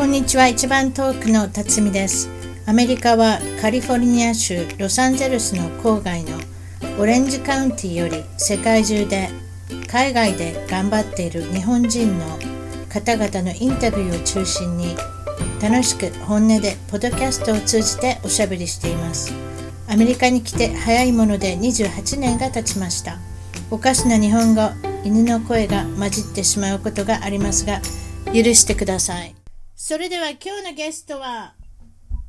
こんにちは。一番遠くの辰巳です。アメリカはカリフォルニア州ロサンゼルスの郊外のオレンジカウンティより世界中で海外で頑張っている日本人の方々のインタビューを中心に楽しく本音でポッドキャストを通じておしゃべりしています。アメリカに来て早いもので28年が経ちました。おかしな日本語犬の声が混じってしまうことがありますが許してください。それでは今日のゲストは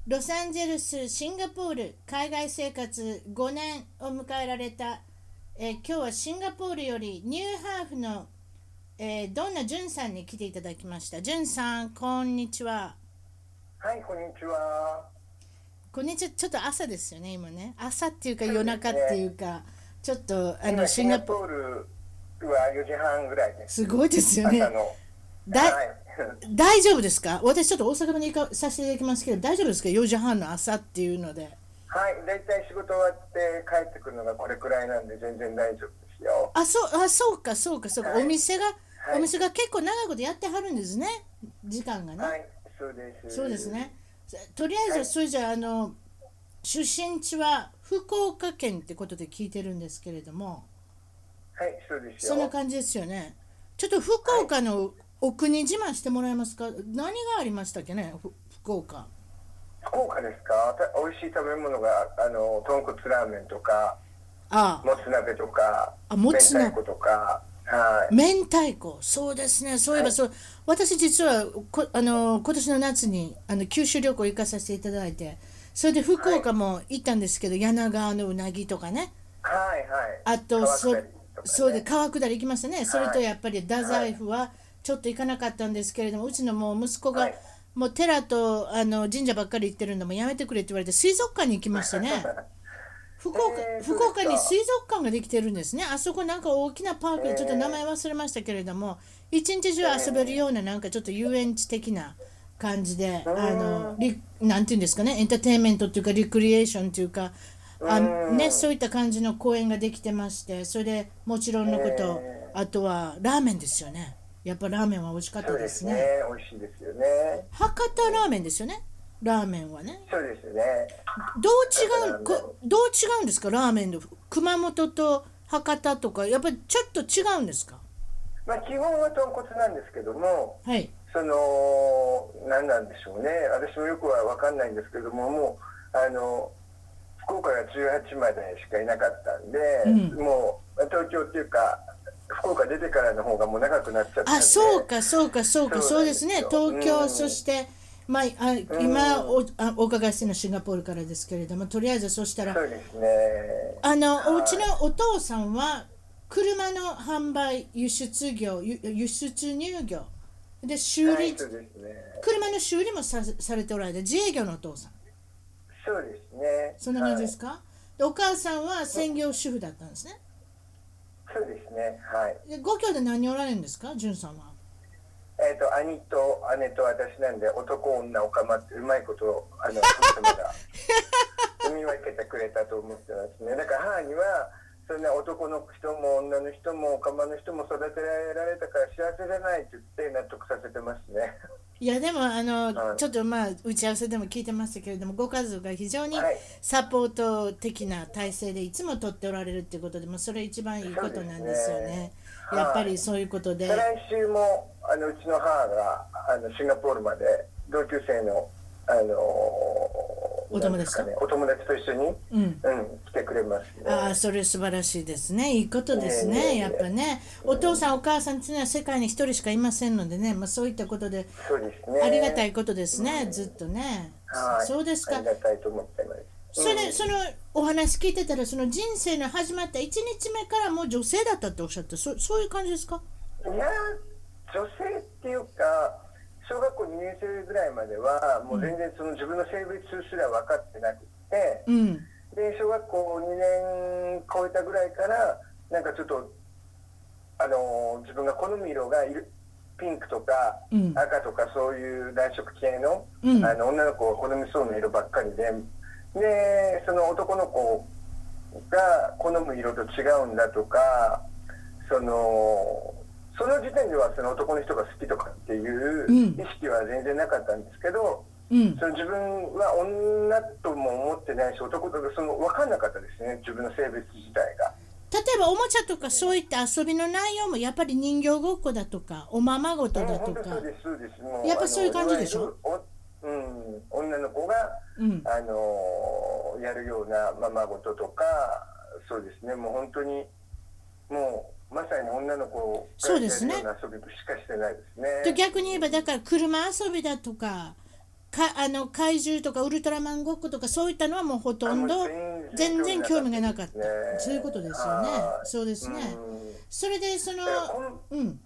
ロサンゼルスシンガポール海外生活5年を迎えられた、えー今日はシンガポールよりニューハーフの、えー、どんなじゅんさんに来ていただきましたじゅんさんこんにちははい、こんにちは。こんにちはちょっと朝ですよね今ね朝っていうか夜中っていうかちょっとあの今シンガポールは4時半ぐらいです。すごいですよね朝の。だはい。大丈夫ですか？私ちょっと大阪まで行かさせていただきますけど大丈夫ですか？4時半の朝っていうので。はい、だいたい仕事終わって帰ってくるのがこれくらいなんで全然大丈夫ですよ。あそうあそうかそうかそうか、はい。お店が、はい。お店が結構長いことやってはるんですね？時間がね、はい、そうです。そうです。ね。とりあえず、はい。それじゃああの出身地は福岡県ってことで聞いてるんですけれども。はい、そうですよ。そんな感じですよね。ちょっと福岡のお国自慢してもらえますか？何がありましたっけね？ふ福岡。福岡ですか？た美味しい食べ物が、あの、豚骨ラーメンとか、あもつ鍋とか、あもつ鍋。とか、はい。明太子。そうですね。そういえばそう、私実はこあの今年の夏にあの九州旅行行かさせていただいてそれで福岡も行ったんですけど、柳川のうなぎとかね。はい、はい。あと川そ下りとかね。そうで川下り行きましたね、それとはい。やっぱり太宰府はちょっと行かなかったんですけれどもうちのもう息子が、はい。もう寺とあの神社ばっかり行ってるのもやめてくれって言われて水族館に行きましたね。福岡,、えー福岡に水族館ができてるんですね。あそこなんか大きなパークでちょっと名前忘れましたけれども、一日中遊べるようななんかちょっと遊園地的な感じで、あのリなんていうんですかねエンターテインメントっていうかリクリエーションっていうかあうん。ね、そういった感じの公園ができてましてそれでもちろんのこと、えあとはラーメンですよねやっぱラーメンは美味しかったそうでねですすね。美味しいですよね。博多ラーメンですよね。ラーメンはね。そうですね。どう違うこどう違うんですか？ラーメンの熊本と博多とか。やっぱりちょっと違うんですか？まあ、基本は豚骨なんですけども、はい。その、何なんでしょうね。私もよくは分かんないんですけども、もう、あの、福岡が18までしかいなかったんで、うん。もう、東京っていうか、福岡出てからの方がもう長くなっちゃった。あそうかそうかそうか。そそうですね。東京、うんそしてまあ、あ今おあお伺いしてるのはシンガポールからですけれどもとりあえずそしたらそうですね。あのはい。お家のお父さんは車の販売輸出業輸輸出入業。で修理、はい、ね。車の修理もさされておられて自営業のお父さん。そうですね。そんな感じですか、か、でお母さんは専業主婦だったんですねそうですね。はい。でご兄弟何人おられるんですか？潤さんはえっ、と、兄と姉と私なんで、男、女、おかまって、うまいこと、あの、神様が踏み分けてくれたと思ってますね。だから母には、そんな男の人も女の人もおかまの人も育てられたから幸せじゃないって言って納得させてますね。いやでもあの、はい。ちょっとまあ打ち合わせでも聞いてましたけれどもご家族が非常にはい。サポート的な体制でいつも取っておられるっていうことでもそれ一番いいことなんですよね。ね。やっぱりそういうことで、再来週も、あの、うちの母が、あの、シンガポールまで、同級生の、あのお友達と。ね、お友達と一緒に、うん。うん、来てくれますね。ああそれ素晴らしいですね。いいことですね、いえいえいえ。やっぱね。お父さんお母さんっていうのは世界に一人しかいませんのでね、まあ、そういったことでそうですね。ありがたいことですね、ずっとね、はい。そうですか。ありがたいと思ってます。それ、うん。そのお話聞いてたらその人生の始まった1日目からもう女性だったっておっしゃってそそういう感じですか？いや、女性っていうか、小学校2年生ぐらいまでは、もう全然その自分の性別すら分かってなくて、うんで、小学校2年超えたぐらいから、なんかちょっと、あの自分が好む色がいる。ピンクとかうん赤とかそういう暖色系の,、うんあの女の子が好みそうな色ばっかりででその男の子が好む色と違うんだとかそのその時点ではその男の人が好きとかっていううん。意識は全然なかったんですけど、うん。その自分は女とも思ってないし男とかその分かんなかったですね自分の性別自体が。例えばおもちゃとかそういった遊びの内容もやっぱり人形ごっこだとかおままごとだとか。そうですそうです。もうやっぱそういう感じでしょ？おうん、女の子が、うん。あのやるようなままごととかそうですね。もう本当にもうまさに女の子がやそうですね。るような遊びしかしてないですね。で逆に言えばだから車遊びだとかかあの怪獣とかウルトラマンごっことかそういったのはもうほとんど全然興味がなかった。ねそういうことですよね。はいそうですね。うん。それでそのうん。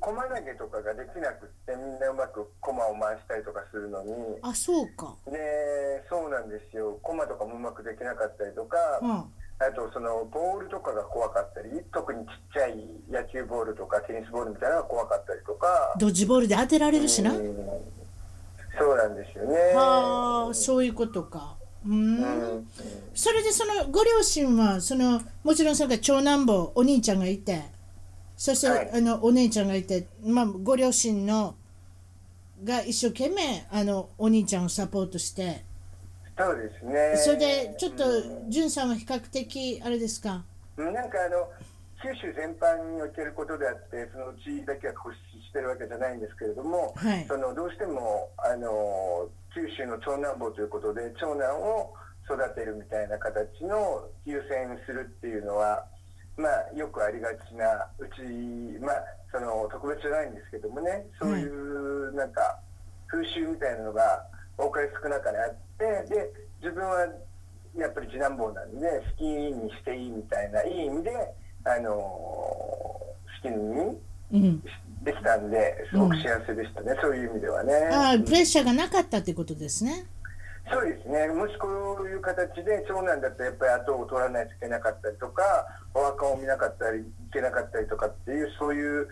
駒投げとかができなくってみんなうまく駒を回したりとかするのに。あそうか。でそうなんですよ。駒とかもうまくできなかったりとか、うんあとそのボールとかが怖かったり特にちっちゃい野球ボールとかテニスボールみたいなのが怖かったりとか。ドッジボールで当てられるしな？うん。そうなんですよね。はあそういうことか。ううん。ん。それでそのご両親はそのもちろんそれから長男坊お兄ちゃんがいてそして、はい。あのお姉ちゃんがいて、まあ、ご両親のが一生懸命あのお兄ちゃんをサポートしてそうですね。それでちょっとうん。んさんは比較的あれですか？なんかあの九州全般におけることであってそのうちだけが固執してるわけじゃないんですけれども、はい。そのどうしてもあの九州の長男坊ということで長男を育てるみたいな形の優先するっていうのは、まあ、よくありがちなうち、まあ、その特別じゃないんですけどもねそういうなんか風習みたいなのが多かれ少なかれあってで自分はやっぱり次男坊なんで好きにしていいみたいないい意味であの好きにうんできたんですごく幸せでしたね、そういう意味ではね。ああプレッシャーがなかったってことですね。そうですね、もしこういう形で長男だとやっぱり後を取らないといけなかったりとか、お墓を見なかったりいけなかったりとかっていう、そういう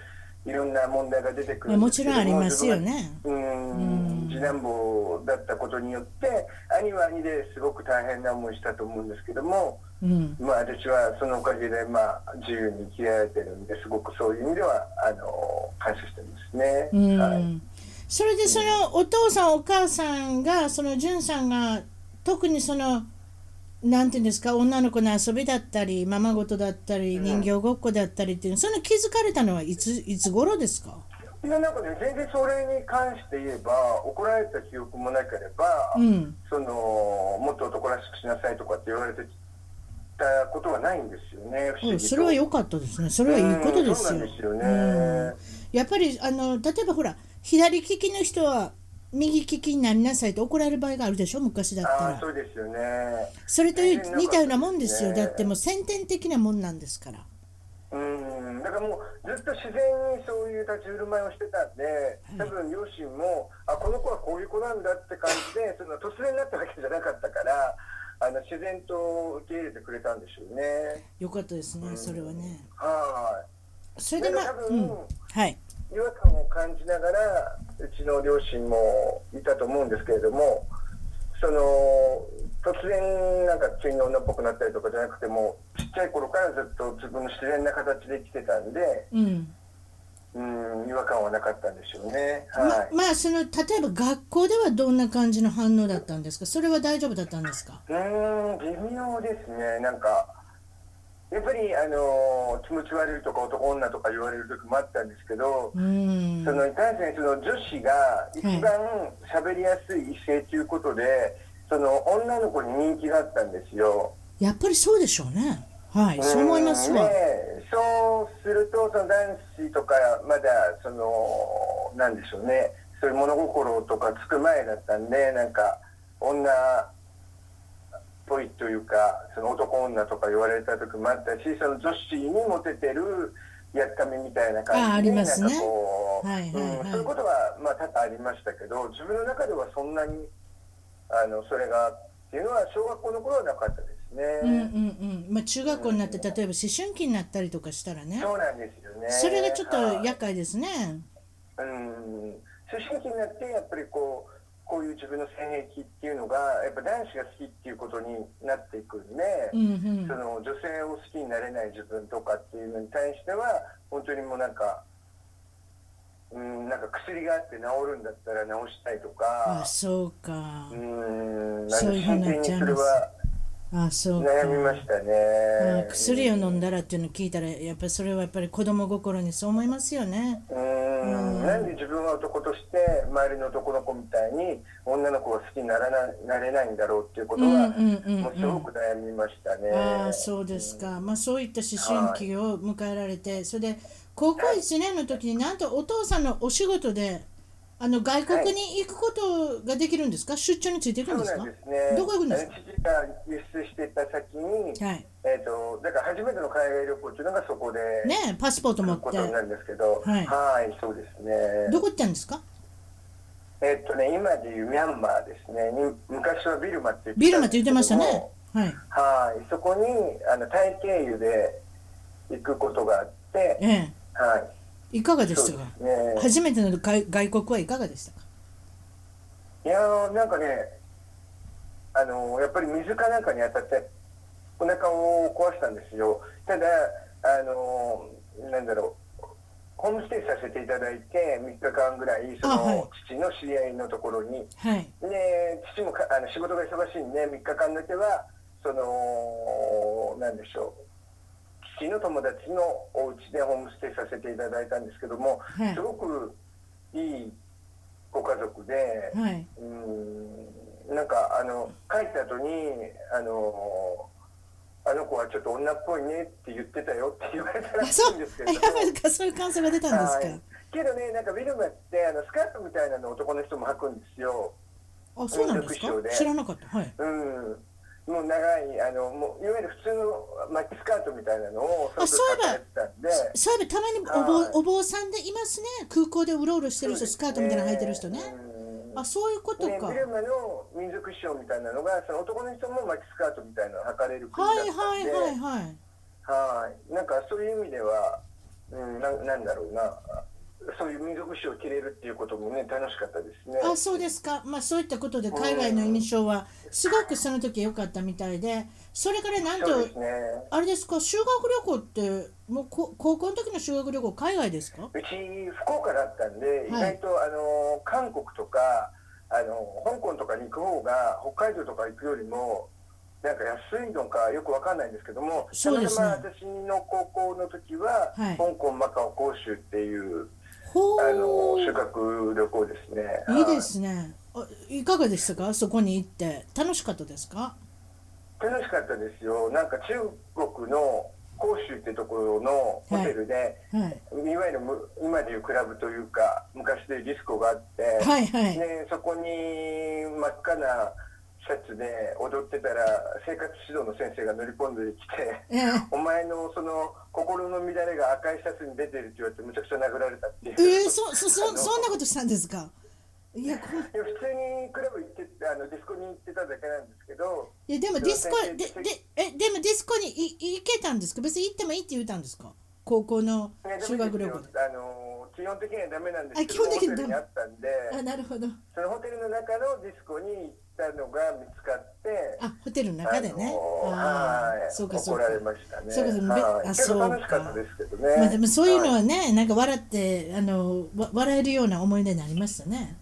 いろんな問題が出てくるんもちろんありますよね。うん次男坊だったことによって、兄は兄ですごく大変な思いしたと思うんですけども、うん。まあ、私はそのおかげで、まあ、自由に生きられてるんですごくそういう意味ではあの感謝してますね。うん。はい。それでそのお父さんお母さんがそのんさんが特にそのなんていうんですか女の子の遊びだったりままごとだったり人形ごっこだったりっていうその気づかれたのはいついつ頃ですか？いやなんかね全然それに関して言えば怒られた記憶もなければ、うん。そのもっと男らしくしなさいとかって言われてたことはないんですよね不思それは良かったですね。それはいいことですよ。ね、うん。やっぱりあの例えばほら左利きの人は右利きになりなさいと怒られる場合があるでしょ昔だったら。そうですよね。それと似たようなもんですよ。ね。だってもう先天的なもんなんですからうんだからもうずっと自然にそういう立ち振る舞いをしてたんで多分両親もあこの子はこういう子なんだって感じでその突然になったわけじゃなかったからあの自然と受け入れてくれたんでしょうね。よかったですねそれはね。はい。それでまあ、だから多分うん、はい。違和感を感じながらうちの両親もいたと思うんですけれどもその突然なんか急に女っぽくなったりとかじゃなくてもちっちゃい頃からずっと自分の自然な形で生きてたんでうん。うん違和感はなかったんでしょうね。はい、ままあその例えば学校ではどんな感じの反応だったんですか？それは大丈夫だったんですか？うーん微妙ですね。なんかやっぱりあの気持ち悪いとか男女とか言われる時もあったんですけど、うん。そのいかんせんその女子が一番喋りやすい異性ということで、その女の子に人気があったんですよ。やっぱりそうでしょうね。はいそう思いますわ。うんねそうするとその男子とかまだそのなんでしょうね。そういう物心とかつく前だったんでなんか女っぽいというかその男女とか言われた時もあったしその女子にモテてるやっかみみたいな感じでりますね。なんかこう、はいはいはい。うんそういうことはまあ多々ありましたけど自分の中ではそんなにあのそれがっていうのは小学校の頃はなかったですね。うんうんうんまあ中学校になって例えば思春期になったりとかしたらねそうなんですよね。それがちょっとはい厄介ですねうん、思春期になってやっぱりこうこういう自分の性癖っていうのがやっぱ男子が好きっていうことになっていくんで、うんうんその女性を好きになれない自分とかっていうのに対しては本当にもうなんか。うん、なんか薬があって治るんだったら治したいとかあ、そうかう。ん、なんか真剣にそれはあ、そうか。悩みましたね。あ薬を飲んだらっていうのを聞いたら、やっぱりそれはやっぱり子供心にそう思いますよね。うーんなんで自分は男として周りの男の子みたいに女の子が好きにならななれないんだろうっていうことは、もうすごく悩みましたね。ああ、そうですか。まあそういった思春期を迎えられて、それで高校1年の時になんとお父さんのお仕事で、あの外国に行くことができるんですか、出張についていくんですか？ね。どこ行くんですか？父が輸出してた先に、はい。えっ、とだから初めての海外旅行っていうのがそこでねえパスポート持っ行くことになて、るんですけど、はいはいそうですね。どこ行ったんですか？えっ、とね今でいうミャンマーですね。に昔はビルマって言ってビルマって言ってましたねも。はい。はい、そこにあのタイ経由で行くことがあって、ええ。はい、いかがでしたか？すね。初めての外外国はいかがでしたか？いやーなんかね、あのーやっぱり水かなんかに当たってお腹を壊したんですよ。ただあのーなんだろう。ホームステイさせていただいて3日間ぐらいその、父の知り合いのところにはい。で父もかあの仕事が忙しいんで3日間だけはそのなんでしょう父の友達のお家でホームステイさせていただいたんですけども、はい。すごくいいご家族で、はい。うーんなんかあの帰った後にあのあの子はちょっと女っぽいねって言ってたよって言われたらしいうんですけど。もやっぱそういう感想が出たんですか、はい。けどねなんかビルマってあのスカートみたいなの男の人も履くんですよ。あそうなんですか？知らなかった。はい。うん、もう長いあのもういわゆる普通のマッチスカートみたいなのをあそういえばそういえばたまにお坊,、はい。お坊さんでいますね空港でうろうろしてる人、スカートみたいなの履いてる人ね、うんあそういうことねか、ビルマの民族衣装みたいなのがその男の人もマッチスカートみたいなのを履かれる国だはいったんで。はいはいはいはい。なんかそういう意味では、うん、ななんだろうなそういう民族衣装を着れるっていうこともね楽しかったですね。あそうですか、まあ、そういったことで海外の印象はすごくその時良かったみたいでそれからなんとね。あれですか修学旅行ってもうこ高校の時の修学旅行海外ですか？うち福岡だったんで、意はい。外とあの韓国とかあの香港とかに行く方が北海道とか行くよりもなんか安いのかよくわかんないんですけどもそうですね。たまたま私の高校の時は、はい。香港マカオ広州っていうほあのう修学旅行ですね。いいですね。あいかがでしたか？そこに行って。楽しかったですか？はい楽しかったですよ。なんか中国の広州ってところのホテルで、はい。い、わゆるむ今でいうクラブというか昔でいうディスコがあって、はいはい。ね、そこに真っ赤なシャツで踊ってたら生活指導の先生が乗り込んできてええ。お前のその心の乱れが赤いシャツに出てるって言われてむちゃくちゃ殴られたっていう。えー、そそそそんなことしたんですか？いや普通にクラブ行ってあのディスコに行ってただけなんですけどいやでもディスコででえでもディスコにい行けたんですか？別に行ってもいいって言ったんですか？高校の修学旅行あの基本的にはダメなんですけどあ基本的にダメ。ホテルにあったんであなるほど。そのホテルの中のディスコに行ったのが見つかってあホテルの中でね、あのあそうかそうか。怒られましたね。そうかそうか。はい。あそうか。楽しかったですけどね。まあでもそういうのははね、なんか笑ってあのわ笑えるような思い出になりましたね。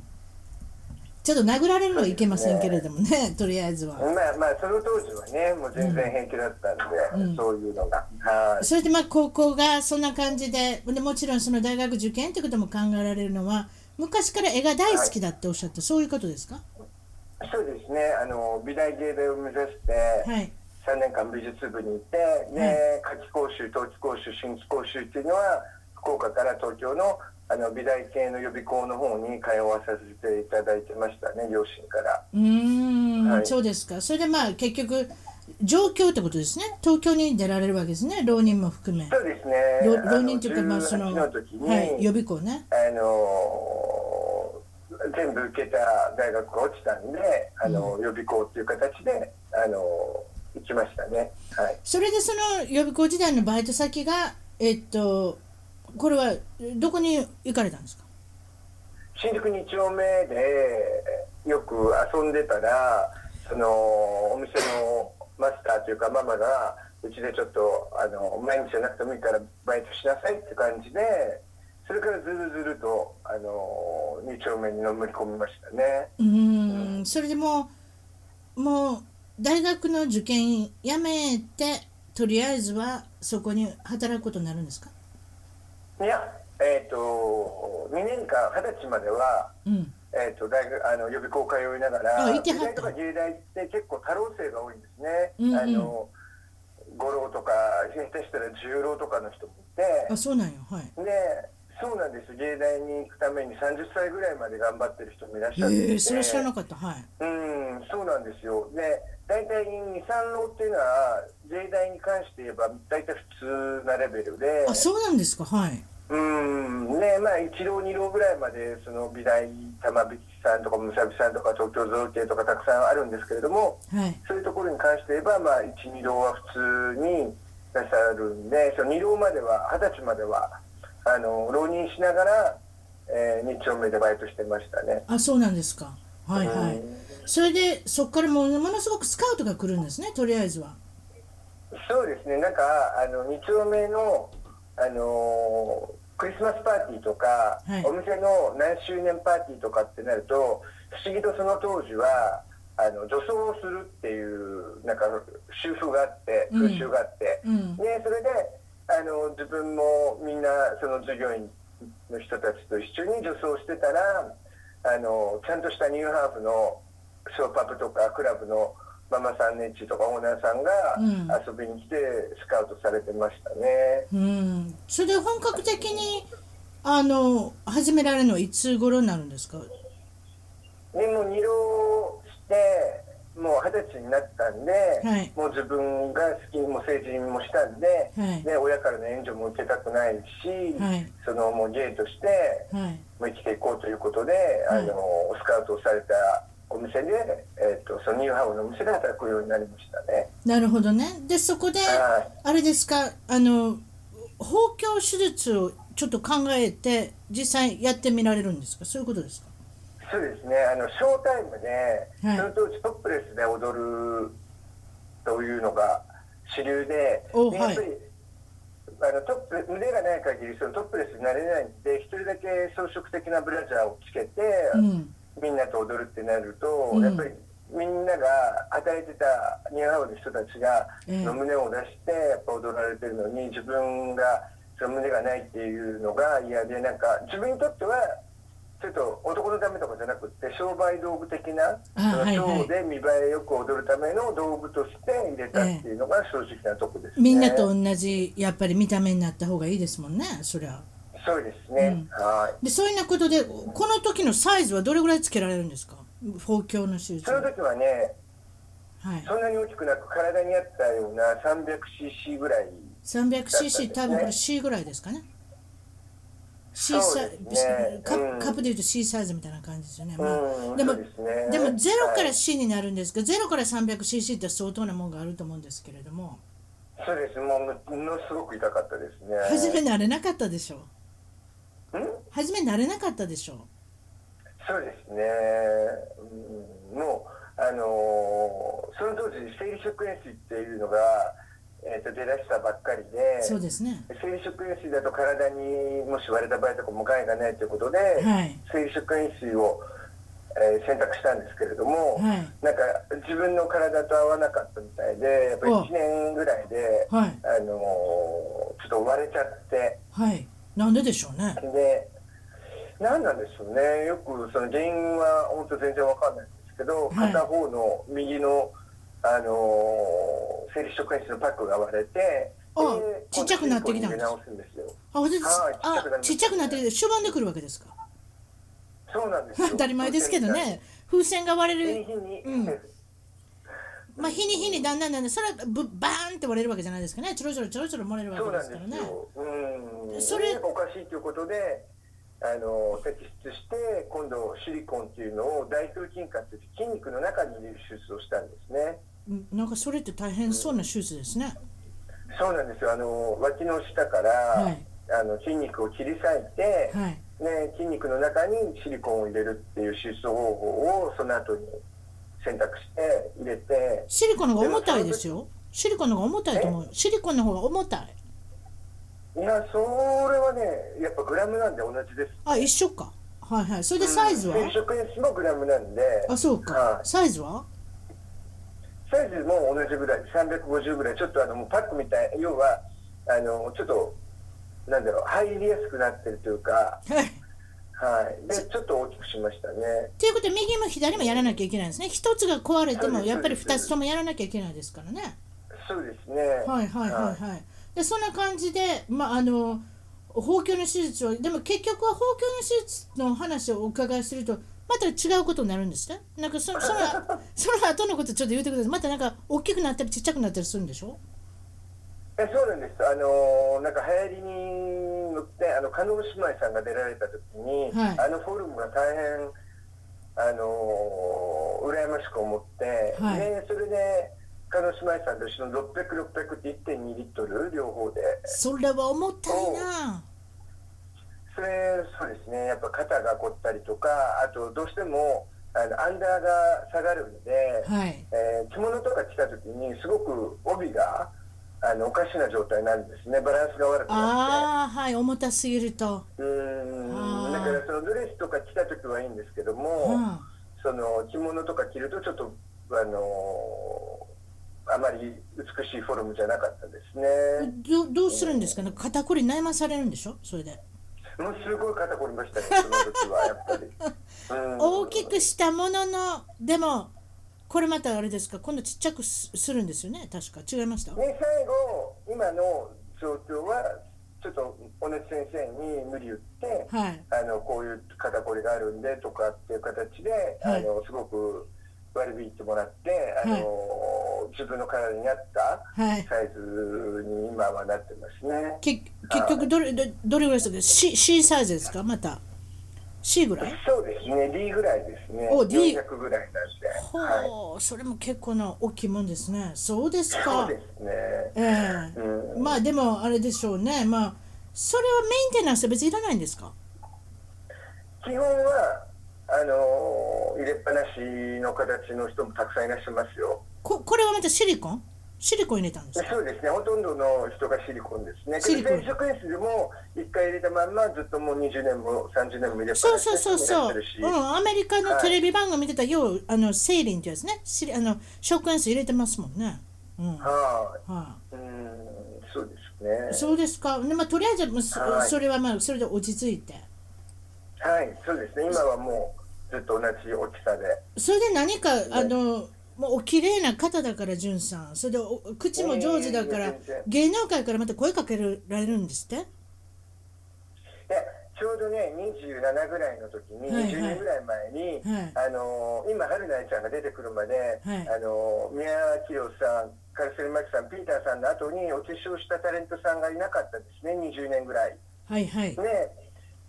ちょっと殴られるのはいけませんけれどもねとりあえずは。まあまあその当時はねもう全然平気だったんで、うん。そういうのが。はい。それでまあ高校がそんな感じででもちろんその大学受験ということも考えられるのは昔から絵が大好きだっておっしゃった、そういうことですか？そうですねあの美大芸大を目指して、はい。3年間美術部にいて、で夏季講習、冬季講習、春季講習っていうのは福岡から東京のあの美大系の予備校の方に通わさせていただいてましたね、両親から。うーん、はい。そうですか。それでまあ結局上京ってことですね。東京に出られるわけですね。浪人も含め。そうですね。浪人というかまあその18の時に、はい、予備校ね。あの全部受けた大学が落ちたんで、あの予備校っていう形で、あの行きましたね。はい。それでその予備校時代のバイト先がえっとこれはどこに行かれたんですか？新宿2丁目でよく遊んでたらそのお店のマスターというかママがうちでちょっとあの毎日じゃなくてもいいからバイトしなさいって感じでそれからずるずるとあの2丁目にのめり込みましたね。うーん。それでもうもう大学の受験やめてとりあえずはそこに働くことになるんですか？いや、えっ、と2年間二十歳まではうん。えー、と大学あの予備校通いながらあ美大とか芸大って結構多浪生が多いんですね、うんうん。あの五浪とか下手したら十浪とかの人もいて。あそうなんよはい。でそうなんです。芸大に行くために30歳ぐらいまで頑張ってる人もいらっしゃってえて、ー、それ知らなかった。はい。うんそうなんですよ。で大体23浪っていうのは芸大に関して言えば大体普通なレベルで。あそうなんですか。はい。うん。ねまあ1浪2浪ぐらいまでその美大玉引さんとか武蔵さんとか東京造形とかたくさんあるんですけれどもはい。そういうところに関して言えば、まあ、1、2浪は普通に出されるんで、その2浪までは、20歳までは、あの浪人しながら、えー、2丁目でバイトしてましたね。あそうなんですか。はいはい。うん。それでそこからもうものすごくスカウトが来るんですねとりあえずは。そうですね、なんか、あの2丁目の、あのークリスマスパーティーとか、はい。お店の何周年パーティーとかってなると、不思議とその当時は、あの女装をするっていうなんか習風があってうん。風習があって、うん。でそれであの自分もみんなその従業員の人たちと一緒に女装してたらあのちゃんとしたニューハーフのショーパブとかクラブのママさんネッチとかオーナーさんうん。が遊びに来てスカウトされてましたね。うん。それで本格的にあの始められるのはいつ頃になるんですか？でも二浪してもう二十歳になったんで、はい。もう自分が好きも成人もしたんで、はい。で親からの援助も受けたくないし、はい。そのもうゲイとしてはい。生きていこうということで、はい。あのスカウトをされたお店で、えっとそのニューハウスのお店で働くようになりましたね。なるほどね。でそこではい。あれですか？あの包協手術をちょっと考えて実際やってみられるんですか？そういうことですか？そうですね。あのショータイムで、はい。その当時トップレスで踊るというのが主流でやっぱりあのトップ胸がない限りそのトップレスになれないんで一人だけ装飾的なブラジャーをつけて、うん。みんなと踊るってなると、うん。やっぱりみんなが働いてたニューハウスの人たちが、の胸を出してやっぱ踊られてるのに自分がその胸がないっていうのが嫌でなんか自分にとってはちょっと男のためとかじゃなくって商売道具的なショーで見栄えよく踊るための道具として入れたっていうのが正直なとこですね。みんなと同じやっぱり見た目になった方がいいですもんねそりゃ。そうですね。うん。はい。でそういうことでこの時のサイズはどれぐらいつけられるんですか？包協の手術その時はね、はい。そんなに大きくなく体に合ったような 300cc ぐらい 300cc 多分これ C ぐらいですかね C サそうイですね。カップでいうと C サイズみたいな感じですよね、まあうんでもですね。でも0からはい。C になるんですが、0から 300cc って相当なもんがあると思うんですけれども。そうです。もうものすごく痛かったですね。初め慣れなかったでしょう。ん？初め慣れなかったでしょそうですね。うん。もうあのーその当時生理食塩水っていうのがえっ、と出だしたばっかりで。そうですね。生理食塩水だと体にもし割れた場合とかも害がないということで、はい。生理食塩水を、えー選択したんですけれども、はい。なんか自分の体と合わなかったみたいでやっぱりお1年ぐらいで、はい。あのーちょっと割れちゃって。はい。なんででしょうね。で何なんでしょうね。よくその原因は本当全然わかんないんですけど、はい。片方の右の、あのー生理食塩水のパックが割れてあでちっちゃくなってきたんです。あちっちゃくなってきてしゅばんでくるわけですか？そうなんですよ。当たり前ですけどね。風船が割日れるまあ日に日にだんだんだんだんそれはぶバーンって割れるわけじゃないですかね。ちょろちょろちょろちょろ漏れるわけですからね。それでおかしいということで、あの摘出して今度シリコンっていうのを大胸筋管という筋肉の中に入れる手術をしたんですね。うんなんかそれって大変そうな手術ですねそうなんですよ。あの脇の下から、はいあの筋肉を切り裂いて、はいね、筋肉の中にシリコンを入れるっていう手術方法をその後に選択して入れてシリコンの方が重たいですよシリコンの方が重たいと思うシリコンの方が重たいいやそれはねやっぱグラムなんで同じです。あ一緒か。はいはい。それでサイズは、うん、食塩もグラムなんで。あそうか、はい。サイズは？サイズも同じぐらい。350ぐらい。ちょっとあのもうパックみたい。要はあのちょっとなんだろう。入りやすくなってるというか。はい。はい。でちょっと大きくしましたね。ということで右も左もやらなきゃいけないんですね。一つが壊れてもやっぱりそうです二つともやらなきゃいけないですからね。そうですね。はいはいはい。はいでそんな感じでまああの包協の手術をでも結局は包協の手術の話をお伺いするとまた違うことになるんですねなんかそ そのその後のことちょっと言ってください。またなんか大きくなったりちっちゃくなったりするんでしょ？えそうなんです。あのなんか流行りに乗ってあの加納姉妹さんが出られた時に、はい。あのフォルムが大変あの羨ましく思って、はい。でそれで加納姉妹さんと一緒の600600って1.2リットル両方で。それは重たいな。それそうですね。やっぱ肩が凝ったりとかあとどうしてもあのアンダーが下がるんで、はい。えー着物とか着た時にすごく帯があのおかしな状態になるんですね。バランスが悪くなって。ああはい。重たすぎると。うん。だからそのドレスとか着た時はいいんですけども、うんその着物とか着るとちょっとあのあまり美しいフォルムじゃなかったですね。どどうするんですか？ね肩こり悩まされるんでしょ？それで。もうすごい肩こりましたね、その時はやっぱり。うん。大きくしたもののでもこれまたあれですか？今度ちっちゃくすするんですよね？確か。違いました？ね、最後今の状況はちょっと小根先生に無理言って、はい。あのこういう肩こりがあるんでとかっていう形で、はい。あのすごく割り引いてもらってあの、自分の体に合ったはい。サイズに今はなってますね。け結局どれどどれぐらいですか？C, C サイズですか？また。C ぐらい？そうですね、D ぐらいですね。お D 400ぐらいなんで。ほう、はい。それも結構な大きいもんですね。そうですそうかですね。ええ。うん。まあでもあれでしょうね。まあそれはメインテナンスは別にいらないんですか？基本はあの入れっぱなしの形の人もたくさんいらっしゃいますよ。ここれはまたシリコン？シリコン入れたんですか？そうですね、ほとんどの人がシリコンですね。シリコン。で職員室でも1回入れたまんまずっともう20年も30年も入れっぱそうなしのそうそうそう、人もいらっしゃるし。うん、アメリカのテレビ番組見てたよう、あのセイリンってやつね。シリあの食塩水入れてますもんね。うん。ははい、うん、そうですね。い。そうですか。で、まあ、とりあえずはい。それはまあそれで落ち着いてはい、そうですね。今はもうずっと同じ大きさで。それで何かあのもうお綺麗な方だからじゅんさん。それでお口も上手だから、いやいやいや芸能界からまた声かけられるんですって？いやちょうどね、27ぐらいの時に、はいはい。20年ぐらい前に、はい。あの今、春菜愛ちゃんが出てくるまで、はい。あの宮明宏さん、カルセル・マキさん、ピーターさんの後にお化粧したタレントさんがいなかったですね、20年ぐらい。はいはい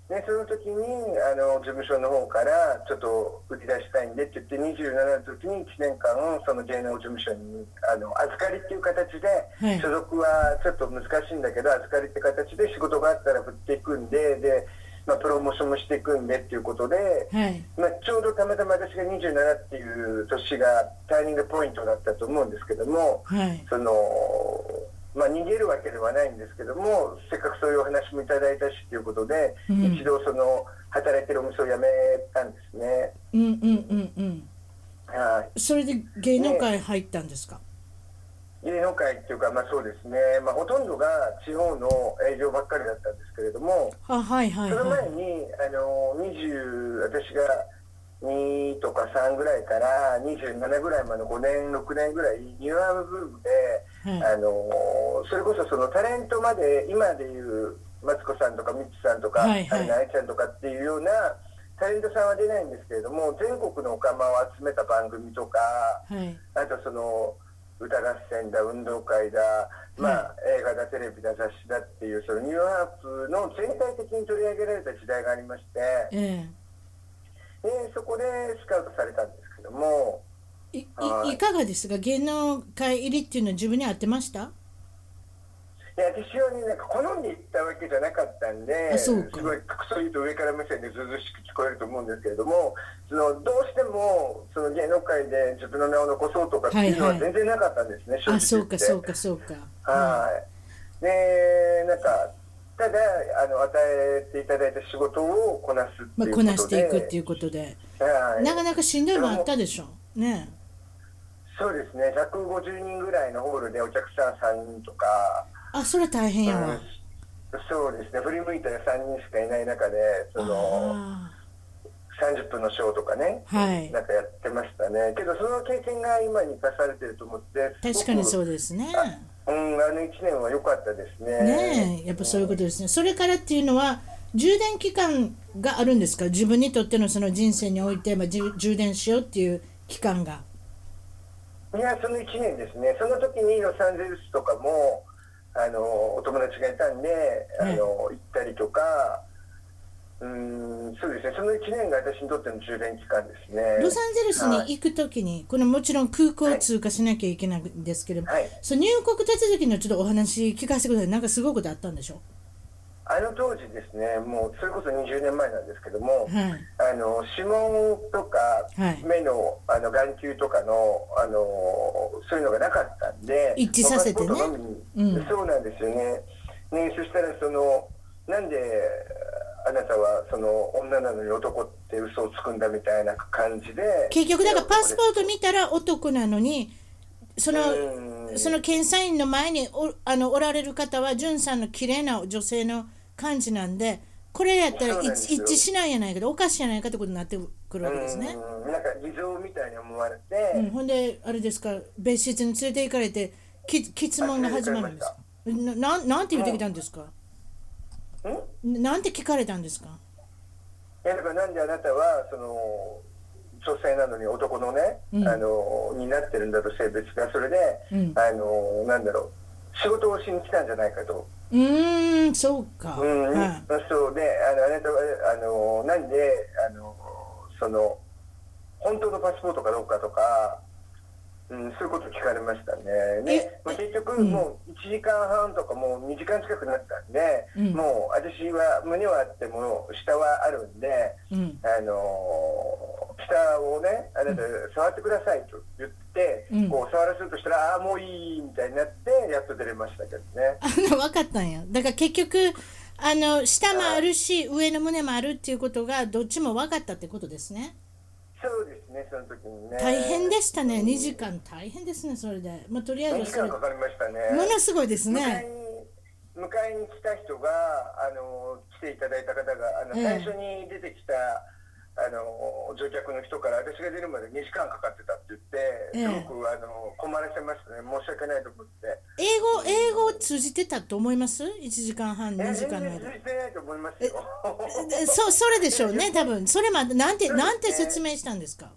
で、ね、その時にあの事務所の方からちょっと売り出したいんでって言って27の時に1年間その芸能事務所にあの預かりっていう形で、はい所属はちょっと難しいんだけど預かりって形で仕事があったら振っていくんでで、まあ、プロモーションもしていくんでっていうことで、はいまあ、ちょうどたまたま私が27っていう年がターニングポイントだったと思うんですけども。はいそのまあ、逃げるわけではないんですけどもせっかくそういうお話もいただいたしということで、うん。一度その働いてるお店を辞めたんですね。うんうんうんうんはい。それで芸能界入ったんですか、芸能界っていうか、まあ、そうですね、まあ、ほとんどが地方の営業ばっかりだったんですけれども、あはいはいそのはい前にあの20私が2とか3ぐらいから27ぐらいまでの5年6年ぐらいニューアーブームで、はいあのそれこそそのタレントまで今でいうマツコさんとかミッチさんとか、はちゃんとかっていうようなタレントさんは出ないんですけれども全国のオカマを集めた番組とかはい。あとその歌合戦だ運動会だ、まあ映画だテレビだ雑誌だっていうそのニューハープの全体的に取り上げられた時代がありましてえでそこでスカウトされたんですけどもえいはい。いいかがですか芸能界入りっていうのは自分に合ってました？いいや私はねなんか好んで行ったわけじゃなかったんですごいそう言うと上から目線でずうずうしく聞こえると思うんですけれどもそのどうしてもその芸能界で自分の名を残そうとかっていうのははいはい。全然なかったんですね、正直あそうかそうかそうか。はい。で、なんか、ただ、あの、与えていただいた仕事をこなすっていうこまあ、とで。こなしていくっていうことで。はい。なかなかしんどいもあったでしょねそうですね、150人ぐらいのホールでお客さん3人とか、あそれ大変やわ、うん。そうですね、振り向いたら3人しかいない中で、その、あ30分のショーとかね、はい。なんかやってましたね。けど、その経験が今に生かされてると思って、ー確かにそうう。ですね。うん、あの1年は良かったですね。ねえやっぱそういうことですね。それからっていうのは充電期間があるんですか？自分にとってのその人生において、まあ、充電しようっていう期間がいや、その1年ですね、その時にロサンゼルスとかも、あのお友達がいたんで、あの行ったりとか、うーん、そうですね、その1年が私にとっての充電期間ですね。ロサンゼルスにはい。行くときに、このもちろん空港を通過しなきゃいけないんですけれども、はい。そう入国手続きのちょっとお話聞かせてください。なんかすごいことあったんでしょあの当時ですね、もうそれこそ20年前なんですけども、はい。あの指紋とかはい。目のあの眼球とかのあのそういうのがなかったんで一致させてね。うん。そうなんですよね。ねそしたらそのなんであなたはその女なのに男って嘘をつくんだみたいな感じで。結局、だからパスポート見たら男なのに、その、うん。その検査員の前におあのおられる方は、んさんの綺麗な女性の感じなんで、これやったら一致しないやないかと、おかしいやないかってことになってくるわけですね。うんなんか偽造みたいに思われて、うん、ほんで、あれですか、別室に連れて行かれて、き質問が始まるんですか？ななんなんて言ってきたんですか？ん。なんて聞かれたんですか？いやだからなんであなたはその女性なのに男のね、うん。あのになってるんだと性別がそれで、うん。あのなんだろう仕事をしに来たんじゃないかと、うーん、そうか。うんはいそうであのあなたはあのなんであのその本当のパスポートかどうかとか、うん、そういうこと聞かれましたね。でえ、まあ、結局、うんもう1時間半とかもう2時間近くなったんで、うんもう私は胸はあっても下はあるんで、うん。あの下をね、あなた触ってくださいと言って、うんこう触らせるとしたら、ああ、もういいみたいになって、やっと出れましたけどね。あの分かったんや。だから結局あの下もあるし上の胸もあるっていうことがどっちも分かったってことですね。そうですね、その時にね。大変でしたね。2時間大変ですねそれで。まあとりあ2えずそ時間かかりましたね。のすごいですね。に迎えに来た人があの来ていただいた方があの、ええ最初に出てきたあの乗客の人から私が出るまで2時間かかってたって言って、ええ。すごくあの困らせましたね。申し訳ないと思って。英語英語を通じてたと思います？1時間半2時間の間。全然続。いてないと思いますよ。えそうそれでしょうね 多分。それまでなんてね。なんて説明したんですか？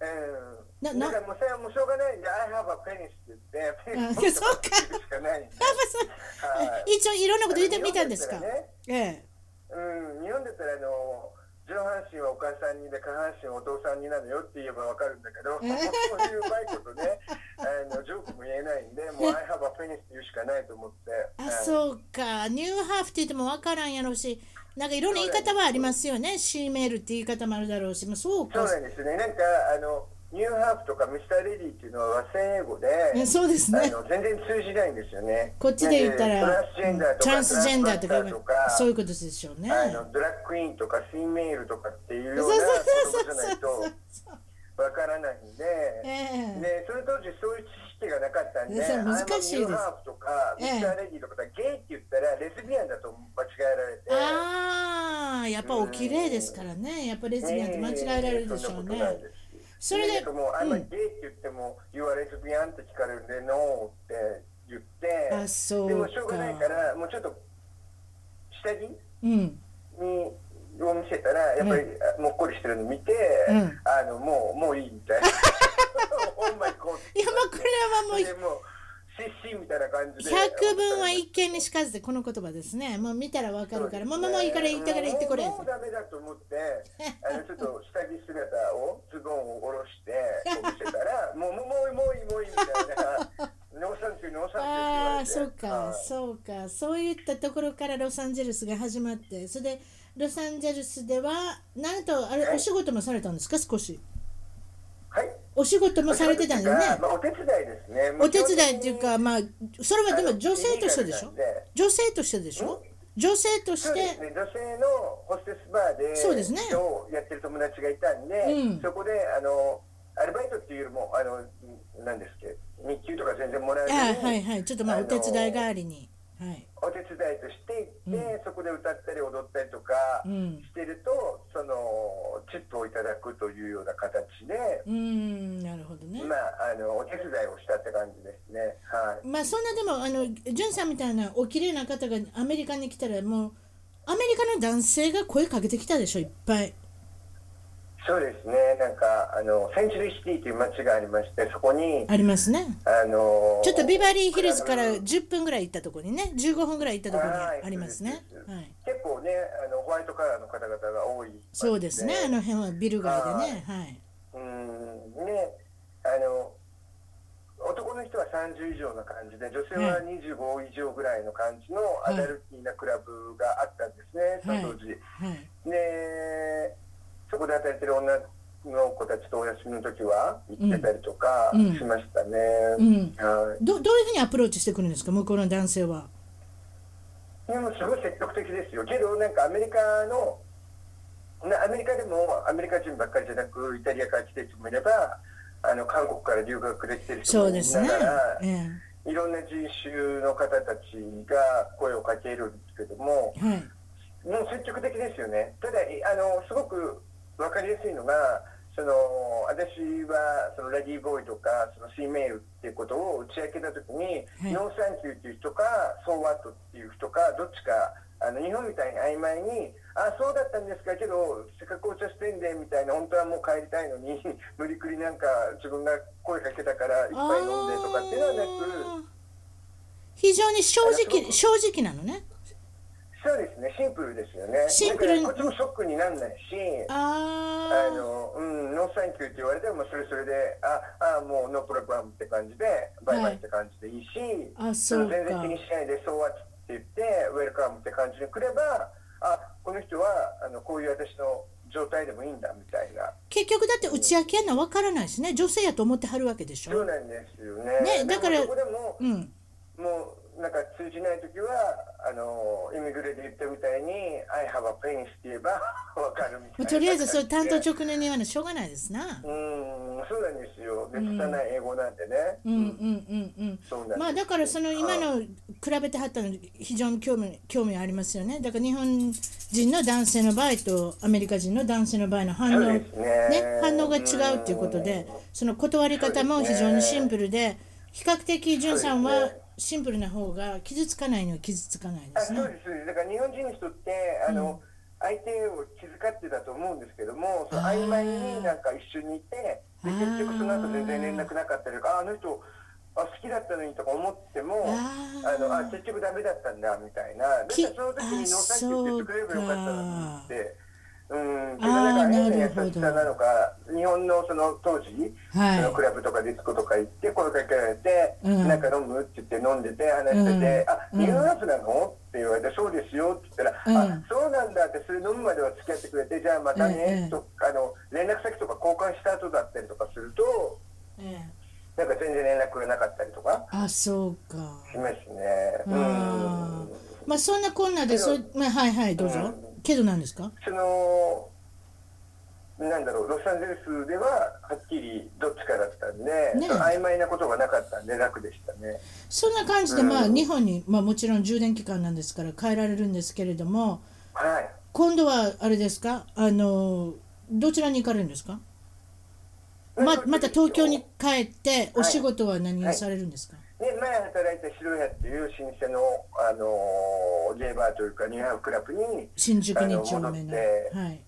うんなな。だからもうそれはもうしょうがないんで「I have a penis」って言ってペニあスしかないんで。はい。一応いろんなこと言ってみたんですか？ね。ええ。うん、日本だったらあの上半身はお母さんにで下半身はお父さんになのよって言えばわかるんだけど、そういううまいことね、あのジョークも言えないんで、もう I have a penis って言うしかないと思って。あ、はいそうか。ニューハーフって言っても分からんやろうし、なんかいろんな言い方はありますよね。シーメールって言い方もあるだろうし、まあ、そうか。そうなんですね。なんかあのニューハーフとかミスターレディっていうのは和製英語で、ねそうですね。あの全然通じないんですよね。こっちで言ったら、トランスジェンダーとかとか、かそういうことでしょうね。あのドラッグクイーンとかフィメールとかっていうよそううなそう言葉じゃないとわからないんで。ええでその当時そういう知識がなかったんで、難しいですニューハーフとか、ええミスターレディとか、ゲイって言ったらレズビアンだと間違えられて、ああ、やっぱお綺麗ですからね。やっぱレズビアンって間違えられるでしょうね。ですそれでなんかもう、あんまうん。りゲイって言っても、You are レズビアンって聞かれるんで、ノーって言って、あそうか。でもしょうがないから、もうちょっと下着うん。にを見せたら、やっぱり、あもっこりしてるの見て、うん。あのもうもういいみたいな。ほんまにこう。いや、まあこれはもう、失神みたいな感じで。100分は一見にしかずでこの言葉ですね。もう見たらわかるから。もうもういいから言ってから言ってこれ。もうもうダメだと思って、あのちょっと下着姿を、ズボンを下ろして、見せたら、もうもうもうもういいもういいみたいな。ああ、あそうか、はいそうかそういったところからロサンゼルスが始まってそれでロサンゼルスではなんとあれはいお仕事もされたんですか？少しはい。お仕事もされてたんだよねまあ、お手伝いですね。お手伝いっていうかまあそれはでも女性としてでしょ？女性としてでしょ？女性として？そうですね、女性のホステスバーでそうですね。をやってる友達がいたんで、うん。そこであのアルバイトっていうよりもあのなんですけ？ど日給とか全然もらえずに、あはいはい。ちょっとまあお手伝い代わりにはい。お手伝いとして行って、そこで歌ったり踊ったりとかうん。してると、そのチップをいただくというような形で、うーんなるほどね。まああのお手伝いをしたって感じですね。はい。まあそんなでもあのジュンさんみたいなお綺麗な方がアメリカに来たらもうアメリカの男性が声かけてきたでしょいっぱいそうですね。なんかあのセンチュリーシティという街がありまして、そこにありますね。あのちょっとビバリーヒルズからクラブ10分ぐらい行ったところにね15分ぐらい行ったところにはい。ありますね。はい。結構ねあのホワイトカラーの方々が多い、そうですね。あの辺はビル街でね。はい。うん。ねあの男の人は30以上の感じで女性は25以上ぐらいの感じのアダルティーなクラブがあったんですね、はい。その当時。はい。でそこで働いてる女の子たちとお休みの時は行ってたりとかしましたね、うん。はい。どどういうふうにアプローチしてくるんですか？向こうの男性は。でもすごい積極的ですよ。けどなんかアメリカのなアメリカでもアメリカ人ばっかりじゃなくイタリアから来てる人もいればあの韓国から留学で来てる人もいながら、えいろんな人種の方たちが声をかけるんですけどもえはい。もう積極的ですよね。ただあのすごく分かりやすいのがその私はその ladyboy とかその shemale っていうことを打ち明けた時に、はい。 no thank you っていう人か so what っていう人かどっちかあの日本みたいに曖昧にあそうだったんですかけどせっかくお茶してんでみたいな本当はもう帰りたいのに 無理くりなんか自分が声かけたからいっぱい飲んでとかっていうのはなく。非常に正直正直なのねそうですね。シンプルですよね。シンプルこっちもショックにならないしあの、うん、 no thank you って言われても、それそれで、あ、あ、もう no problem って感じで、バイバイって感じでいいし、あそう全然気にしないで、 so what って言って、 welcome って感じで来れば、あ、この人は、あの、こういう私の状態でもいいんだ、みたいな。結局だって打ち明けやんの分からないしね。女性やと思ってはるわけでしょ。そうなんですよね。ねだからも、うん。もう、なんか通じないときは、あの、イミグレで言ったみたいに、I have a penis って言えば、わかるみたいな。まあとりあえずそれ担当直年に言わないしょうがないですな。うん、そうなんですよ。で、拙い英語なんでね。うん。うんうんうんそうなんですまあだからその今の比べてはったの非常に興味興味ありますよね。だから日本人の男性の場合とアメリカ人の男性の場合の反応そうですね。反応が違うっていうことでその断り方も非常にシンプルで比較的潤さんはシンプルな方が傷つかないのは傷つかないであすね。そうですそうです。だから日本人の人ってあの、相手を気遣ってたと思うんですけどもその曖昧になんか一緒にいてで結局その後全然連絡なかったりとかああの人あ好きだったのにとか思ってもあのあ結局ダメだったんだみたいな。だからきその時に no thank you って言ってくれればよかったのにって。うん、けどあーなんか変な優なるほど。しさなのか日本のその当時、はい。そのクラブとかディスコとか行って声かけられて、うん。なんか飲むって言って飲んでて話してて、うん。あニューハーフなの？って言われてそうですよって言ったら、うん。あそうなんだってそれ飲むまでは付き合ってくれてじゃあまたね、うんとあの連絡先とか交換した後だったりとかするとええ。なんか全然連絡がなかったりとかあそうか。しますね。うあん。ーまあそんなこんなでそ、まあ、はいはいどうぞ、うん。けどなんですか？そのなんだろうロサンゼルスでははっきりどっちかだったんで、ね曖昧なことがなかったんで楽でしたね。そんな感じで、まあ、うん。日本に、まあ、もちろん充電期間なんですから帰られるんですけれどもはい。今度はあれですか？あのどちらに行かれるんですか？ままた東京に帰ってお仕事は何をされるんですか、で前働いた白屋っていう老舗の、あのゲイバーというかニューハーフクラブに新宿2丁目の。はい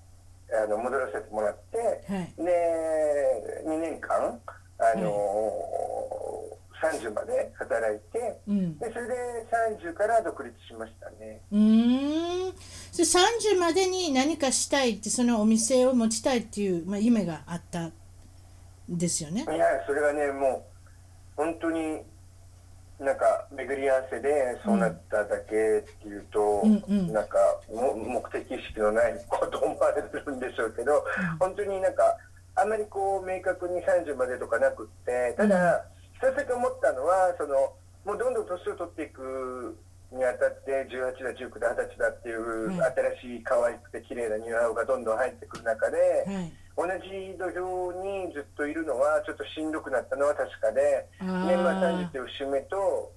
あの戻らせてもらって、はい。で2年間、あの30まで働いてうん。でそれで30から独立しましたね。うーん。それ30までに何かしたいってそのお店を持ちたいっていう、まあ、夢があったんですよね。いやそれはねもう本当になんか巡り合わせでそうなっただけっていうと、うん。うんなんかも目的意識のないこと思われるんでしょうけど、本当になんかあんまりこう明確に30までとかなくってただ、一つだけ思ったのはそのもうどんどん年を取っていくにあたって18だ19だ20歳だっていううん。新しい可愛くて綺麗なニューハーフがどんどん入ってくる中で、はい同じ土俵にずっといるのはちょっとしんどくなったのは確かであー。年末30っていう節目と、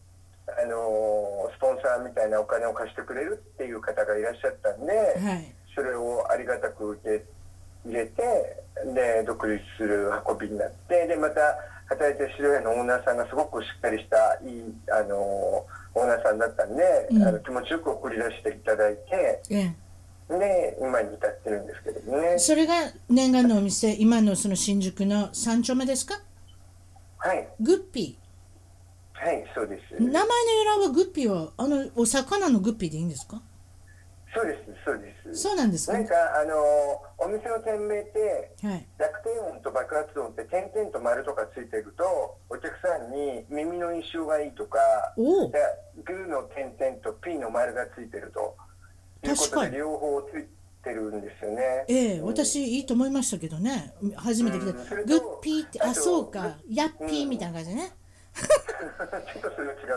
あのースポンサーみたいなお金を貸してくれるっていう方がいらっしゃったんで、はい。それをありがたく受け入れてで独立する運びになってでまた働いてる白屋のオーナーさんがすごくしっかりしたいい、あのーオーナーさんだったんで、うん。あの気持ちよく送り出していただいてえで今に至ってるんですけどもねえ。それが念願のお店今のその新宿の三丁目ですか？はいグッピはい、そうです。ー名前の由来はグッピーはあのお魚のグッピーでいいんですか？そうです、そうです。そうなんですか？なんか、あの、お店の店名って、はい濁点音と爆発音って点々と丸とかついてると、お客さんに耳の印象がいいとか、おグーの点々と P の丸がついてると。いうこ確かに。とで両方ついてるんですよね。ええうん私いいと思いましたけどね。初めて来てうんそれとグッピーってあそうか。ヤッピーみたいな感じね。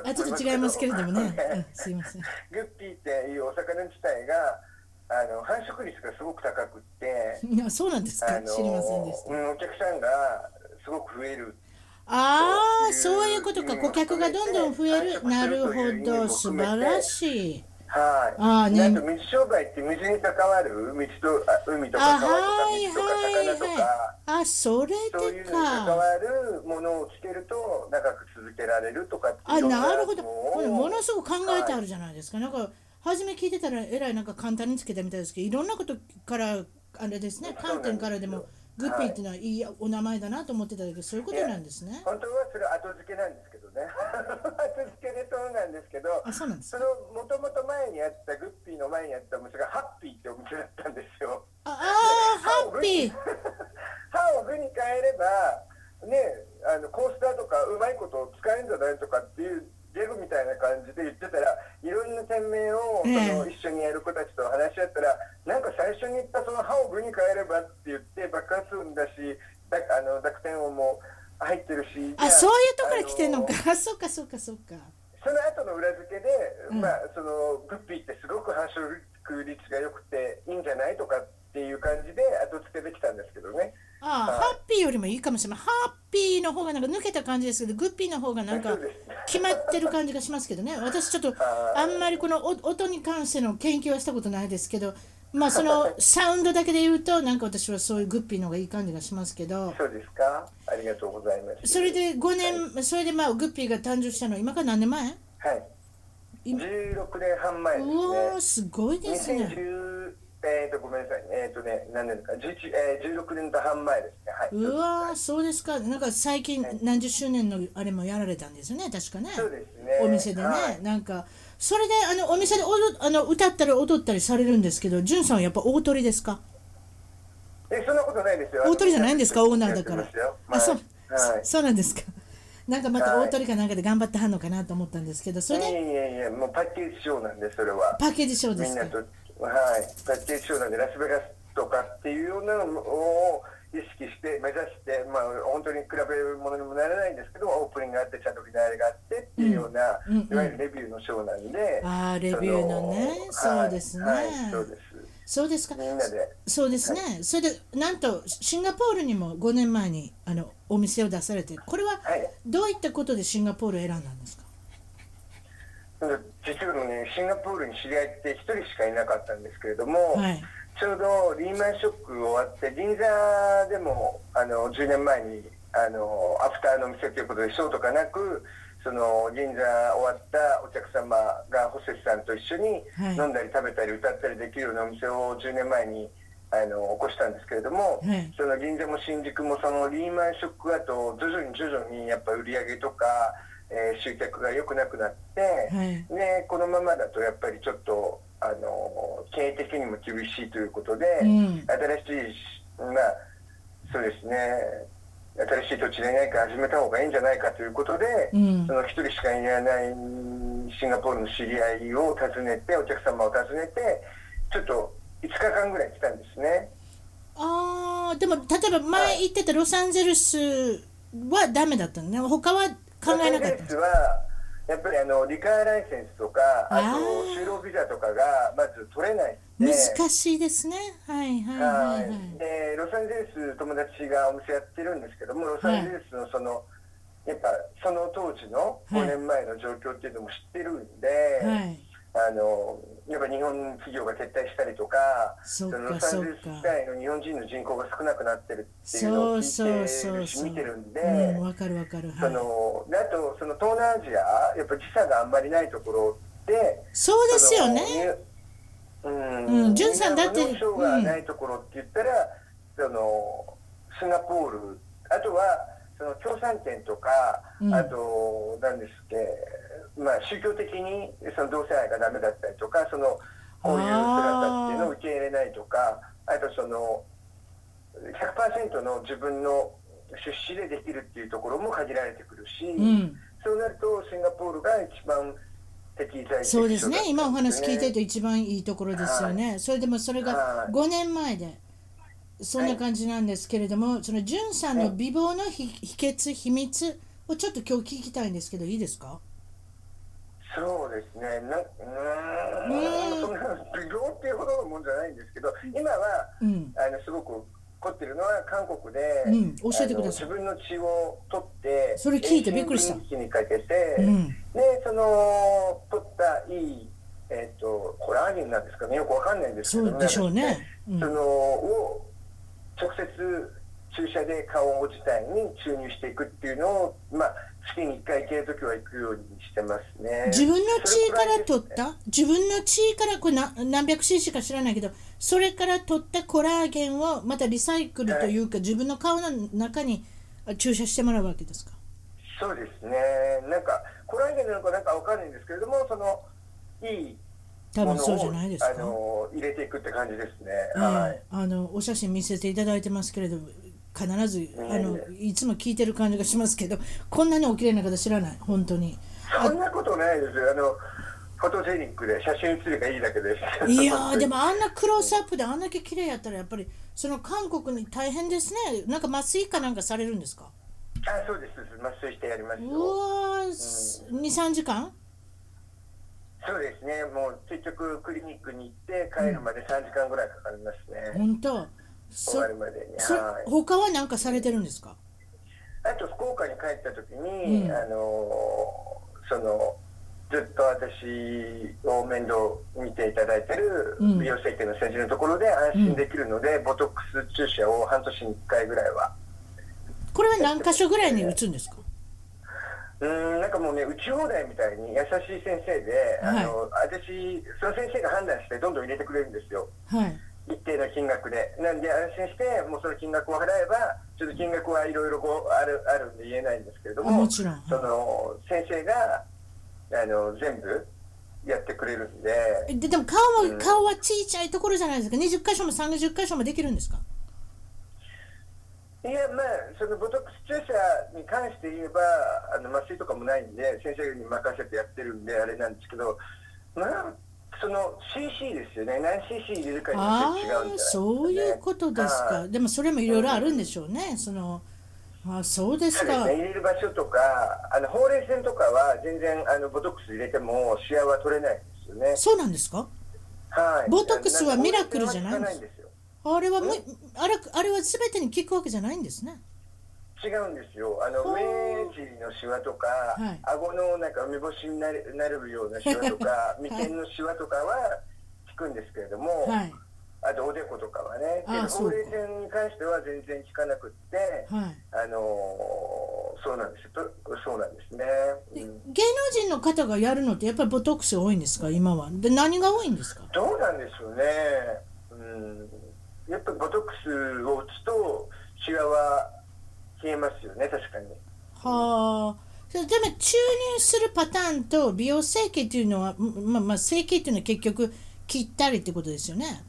あちょっと違いますけれどもね。すいません。グッピーっていうお魚自体が、あの繁殖率がすごく高くって、いやそうなんですか。知りませんでした。うんお客さんがすごごく増えるああそういうことか。顧客がどんどん増える。なるほど。素晴らしいはい。あーねあと水商売って水に関わる？水とあ海とかあ川とかはい水とか。はい魚とか、はい。あそれそういうでのに関かわるものをつけると長く続けられるとかってあなるほど。ものすごく考えてあるじゃないですか、なんか初め聞いてたらえらいなんか簡単につけたみたいですけどいろんなことからあれですね。観点からでもグッピーっていうのはいいお名前だなと思ってたけどそういうことなんですね。本当はそれ後付けなんですけどね。後付けでそうなんですけど。あそうなんですそのもともと前にあったグッピーの前にあったお店がハッピーってお店だったんですよ。ああーハッピー。歯を具に変えればねあのコースターとかうまいこと使えるんじゃないとかっていうギャグみたいな感じで言ってたらいろんな店名をその、ええ一緒にやる子たちと話し合ったらなんか最初に言ったその歯を具に変えればって言って爆発音だしだあの濁点音も入ってるしあそういうとこから来てんのか。ああ そっかそっかそっか。その後の裏付けで、うん。まあそのグッピーってすごく繁殖率が良くていいんじゃないとかっていう感じで後付けできたんですけどね。ああ、はいハッピーよりもいいかもしれないハッピーの方がなんか抜けた感じですけどグッピーの方がなんか決まってる感じがしますけどね私ちょっとはいあんまりこのお音に関しての研究はしたことないですけどまあそのサウンドだけで言うとなんか私はそういうグッピーの方がいい感じがしますけどそうですか？ありがとうございます。それで5年それでまあグッピーが誕生したのは今から何年前？はい。今16年半前ですうわーね。すごいですね2010えっ、とごめんなさいね。えっ、とね何年か11、えー、16年と半前ですね。はい。うわーそうですかなんか最近はい何十周年のあれもやられたんですよね確かねそうですね。お店でね、はいなんかそれであのお店で踊あの歌ったり踊ったりされるんですけど、じゅんさんはやっぱ大鳥ですか？えそんなことないですよ。大鳥じゃないんですか、オーナーだから。あ、そう、はい。そうなんですか。なんかまたはい大鳥かなんかで頑張ってはんのかなと思ったんですけど、それで？いやいやいやもうパッケージショーなんでそれは。パッケージショーですか？みんなと。はいパッケージショーなんでラスベガスとかっていうようなのを意識して目指してまあ本当に比べるものにもならないんですけどオープニングがあってちゃんとフィナーレがあってっていうような、うんうんうんいわゆるレビューのショーなんで。あーレビューのねそうですねはいはいそうです。そうですか。みんなで。そうですね。それでなんとシンガポールにも5年前にあのお店を出されて、これははい。どういったことでシンガポールを選んだんですか？実はねシンガポールに知り合いって一人しかいなかったんですけれども、はい。ちょうどリーマンショック終わって銀座でもあの10年前にあのアフターの店ということでショーとかなくその銀座終わったお客様がホステスさんと一緒にはい飲んだり食べたり歌ったりできるようなお店を10年前にあの起こしたんですけれども、はいその銀座も新宿もそのリーマンショック後徐々に徐々にやっぱ売り上げとか、えー集客が良くなくなって、はい。でこのままだとやっぱりちょっとあの経営的にも厳しいということで、うん。新しいまあそうですね。新しい土地で何か始めた方がいいんじゃないかということで、うん。その一人しかいないシンガポールの知り合いを訪ねてお客様を訪ねてちょっと5日間ぐらい来たんですね。ああでも例えば前言ってたロサンゼルスはダメだったのね。他は考えなかったロサンゼルスはやっぱりあのリカーライセンスとかああとー就労ビザとかがまず取れないで。難しいですね。はいはいはいははい。い、でロサンゼルス友達がお店やってるんですけどもロサンゼルスのその、やっぱその当時のはい。5年前の状況っていうのも知ってるんで、はいあのやっぱ日本企業が撤退したりとかそのロサンゼルス自体の日本人の人口が少なくなってるっていうのをそう聞いてるしそうそう。そう見てるんで。うんわかるわかる。そはい。のであとその東南アジアやっぱ時差があんまりないところでそうですよね。うん、うんジュンさんだって日本のがないところって言ったら、そのシンガポールあとはその共産圏とか、うん。あと何ですっけまあ宗教的にその同性愛がダメだったりとかそのこういう姿っていうのを受け入れないとかあとその100%の自分の出資でできるっていうところも限られてくるし、うん。そうなるとシンガポールが一番適材適所だったんですそうですね。今お話聞いてると一番いいところですよね、それでもそれがはい。5年前でそんな感じなんですけれども、そのじゅんさんの美貌の秘秘訣秘密をちょっと今日聞きたいんですけどいいですか？そうですね。なうんそんな美容っていうほどのもんじゃないんですけど今はうん。あのすごく凝ってるのは韓国で、うん。教えてください。自分の血を取ってそれ聞いてびっくりした。遠心分離器にかけて、うん。でその取ったいい、えっとコラーゲンなんですかね。よくわかんないんですけどそうでしょうね。うん。そのを直接注射で顔自体に注入していくっていうのを、まあ、月に1回行けるときは行くようにしてますね。自分の血から取っそれくらいですね。た自分の血からこれな何百 cc か知らないけどそれから取ったコラーゲンをまたリサイクルというか、自分の顔の中にあ注射してもらうわけですか？そうですね。なんかコラーゲンなのかなんかわかんないんですけれどもそのいい多分そうじゃをないですか。あの入れていくって感じですね、ははい。い、あのお写真見せていただいてますけれど必ずあのいつも聞いてる感じがしますけどこんなにお綺麗な方知らない。本当に。そんなことないですよ。あのフォトジェニックで写真写りがいいだけで。すいやー でもあんなクロースアップであんだけ綺麗やったらやっぱりその韓国に大変ですね。なんか麻酔かなんかされるんですか？あそうです麻酔してやりますうよわー23時間？そうですね。もう結局クリニックに行って帰るまで3時間ぐらいかかりますね、本当？終そわるまでに。そはい。他は何かされてるんですか？あと福岡に帰った時に、うん。あのそのずっと私を面倒見ていただいてるうん。美容整形の先生のところで安心できるので、ボトックス注射を半年に1回ぐらいは。これは何箇所ぐらいに打つんですか？うーんなんかもうね打ち放題みたいに優しい先生で、はい。あの私その先生が判断してどんどん入れてくれるんですよ。はい。一定の金額で。なんで安心してもうその金額を払えばちょっと金額はいろいろこうあるあるんで言えないんですけれどももちろん。その先生があの全部やってくれるんで。えででも顔は顔は小さいところじゃないですか。20箇所も30箇所もできるんですか？いやまあそのボトックス注射に関して言えばあの麻酔とかもないんで先生に任せてやってるんであれなんですけどまあその CC ですよね。何 CC 入れるかによあって違うんじゃね、そういうことですか、はい。でもそれもいろいろあるんでしょうね、そのあそうですかね、入れる場所とかあのほうれい線とかは全然あのボトックス入れてもシワは取れないんですよね。そうなんですか？はい、ボトックスはミラクルじゃないんです。あれはむあれあれは全てに効くわけじゃないんですね。違うんですよ。あの目尻のシワとか、はい。顎のなんか梅干しになるなるようなシワとか、い。眉間のシワとかは効くんですけれども、はい。あとおでことかはね、あそうか。ほうれい線に関しては全然効かなくって、はい。あのーそうなんですとそうなんですね。でうん芸能人の方がやるのってやっぱりボトックスが多いんですか今はで何が多いんですかどうなんでしょうね。うん、やっぱボトックスを打つとシワは消えますよね、確かに。はあでも注入するパターンと美容整形っていうのはまあまあ整形っていうのは結局切ったりってことですよね？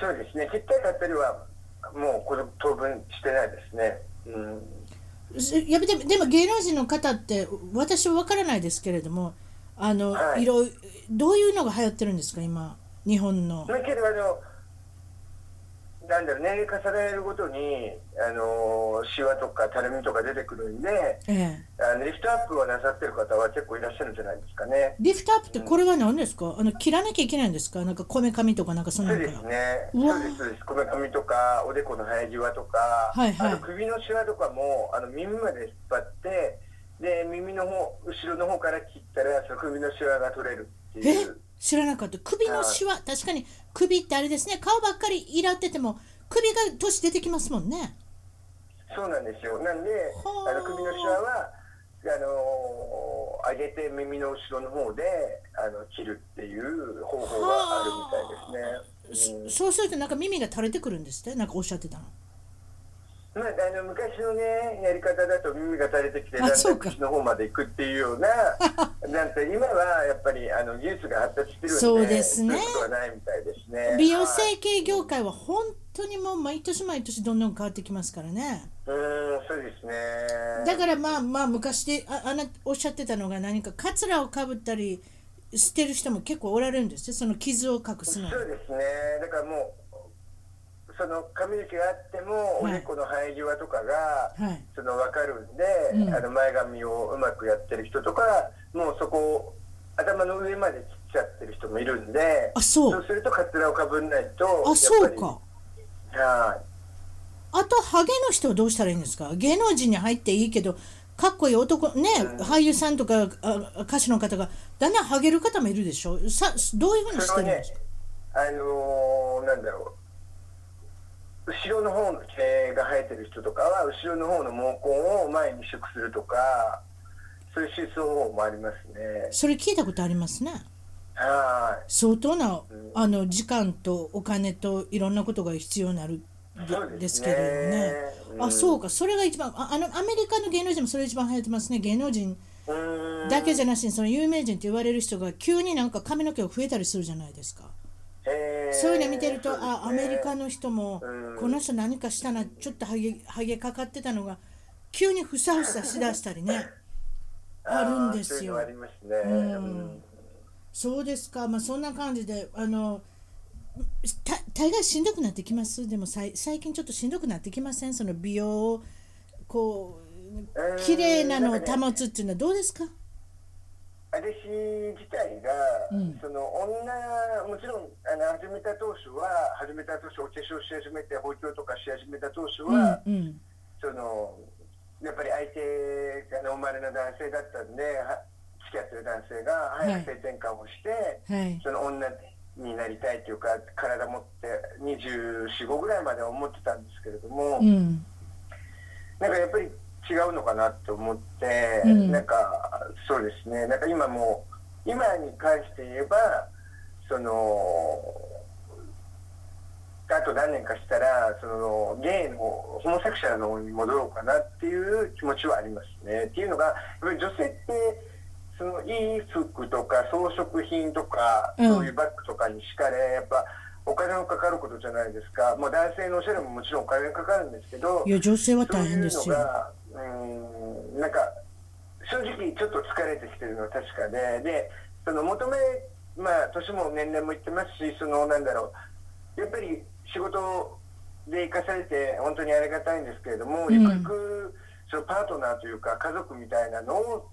そうですね、切ったり買ったりはもうこれ当分してないですね。うん、やでもでも芸能人の方って私は分からないですけれどもあの、はいいろいどういうのが流行ってるんですか今日本の？あのなんだろう年齢重ねるごとにあのシワとかたるみとか出てくるんでええ、あのリフトアップをなさってる方は結構いらっしゃるんじゃないですかね。リフトアップってこれは何ですか？あの切らなきゃいけないんですか？なんかこめかみとかなんかそんなそうですね。そうですそうです。こめかみとかおでこの生え際とか、はいはいあと首のシワとかもあの耳まで引っ張ってで耳の方後ろの方から切ったらその首のシワが取れるってえいう。知らなかった。首のシワ確かに首ってあれですね。顔ばっかりいらってても首が年出てきますもんね。そうなんですよ。なんではあ。あの首のシワはあの上げて耳の後ろの方であの切るっていう方法があるみたいですね。うん。そそうするとなんか耳が垂れてくるんですって？なんかおっしゃってたのまあ、あの昔のねやり方だと耳が垂れてきてだんだんか口の方まで行くっていうような なんて今はやっぱりあの技術が発達してるんでそうですね。そうないみたいですね。美容はい整形業界は本当にもう毎年毎年どんどん変わってきますからね。うーんそうですね。だからまあまあ昔でああなおっしゃってたのが何かカツラをかぶったりしてる人も結構おられるんですよその傷を隠すの。そうですね。だからもうその髪の毛があっても、はい。おでこの生え際とかが、はい。その分かるんで、うん。あの前髪をうまくやってる人とかもうそこを頭の上まで切っちゃってる人もいるんであそう。するとカツラをかぶんないとあそうか。はい。あとハゲの人はどうしたらいいんですか？芸能人に入っていいけどかっこいい男ね、俳優さんとかあ歌手の方がだんだんハゲる方もいるでしょ？さどういうふうにしてるんですか、あのーなんだろう、後ろの方の毛が生えてる人とかは、後ろの方の毛根を前に縮するとか、そういう手術方法もありますね。それ聞いたことありますねは相当なあの時間とお金といろんなことが必要になるい。でですけれどね。あそうかそれが一番ああのアメリカの芸能人もそれ一番流行ってますね芸能人だけじゃなしにその有名人って言われる人が急になんか髪の毛が増えたりするじゃないですか。そういうの見てると、ねあアメリカの人もうん。この人何かしたなちょっとハゲハゲかかってたのが急にふさふさしだしたりね あるんですよ。うん。うん。そうですか。まあそんな感じであのた大概しんどくなってきます。でもさい最近ちょっとしんどくなってきません？その美容をこう綺麗なのを保つっていうのはどうですか？私自体が、うん。その女もちろんあの始めた当初は始めた当初お化粧し始めて包丁とかし始めた当初うんは、うん。そのやっぱり相手がノーマルな男性だったんでは付き合ってる男性がはい。早く性転換をして、はい。その女になりたいというか体持って245ぐらいまでは思ってたんですけれども、うん。なんかやっぱり違うのかなと思って、うん。なんかそうですね。なんか今もう今に関して言えばそのあと何年かしたらそのゲイのホモセクシャルの方に戻ろうかなっていう気持ちはありますね。っていうのがやっぱり女性ってそのいい服とか装飾品とか、うん。そういうバッグとかにしかれやっぱお金のかかることじゃないですか、まあ、男性のおしゃれももちろんお金がかかるんですけどいや女性は大変ですよ。そういうのがうーんなんか正直ちょっと疲れてきてるのは確かででその求めまあ年も年齢もいってますしそのなんだろうやっぱり仕事で生かされて本当にありがたいんですけれども、うんゆくゆくそのパートナーというか家族みたいなのを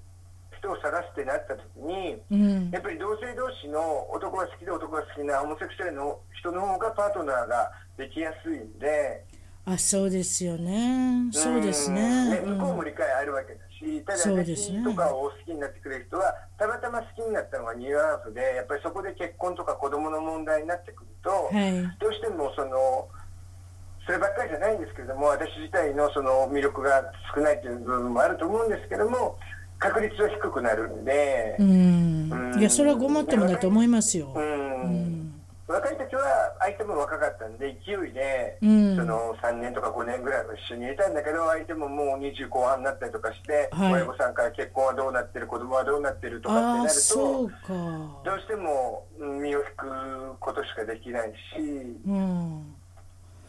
人を探してなった時にうんやっぱり同性同士の男が好きで男が好きなホモセクシャルの人の方がパートナーができやすいんで。あそうですよね。そうですね。うん。向こうも理解あるわけだし、ただそうですね。私とかを好きになってくれる人は、たまたま好きになったのがニューアーフで、やっぱりそこで結婚とか子供の問題になってくると、はい。どうしてもその、そればっかりじゃないんですけれども、私自体のその魅力が少ないという部分もあると思うんですけども、確率は低くなるんで。う、ん。いやそれはごもっともだと思いますよ。うん。うん。若い時は相手も若かったんで勢いで、うん。その3年とか5年ぐらいは一緒にいたんだけど相手ももう20後半になったりとかして、はい。親御さんから結婚はどうなってる子供はどうなってるとかってなるとどうしてもうん身を引くことしかできないし、うん。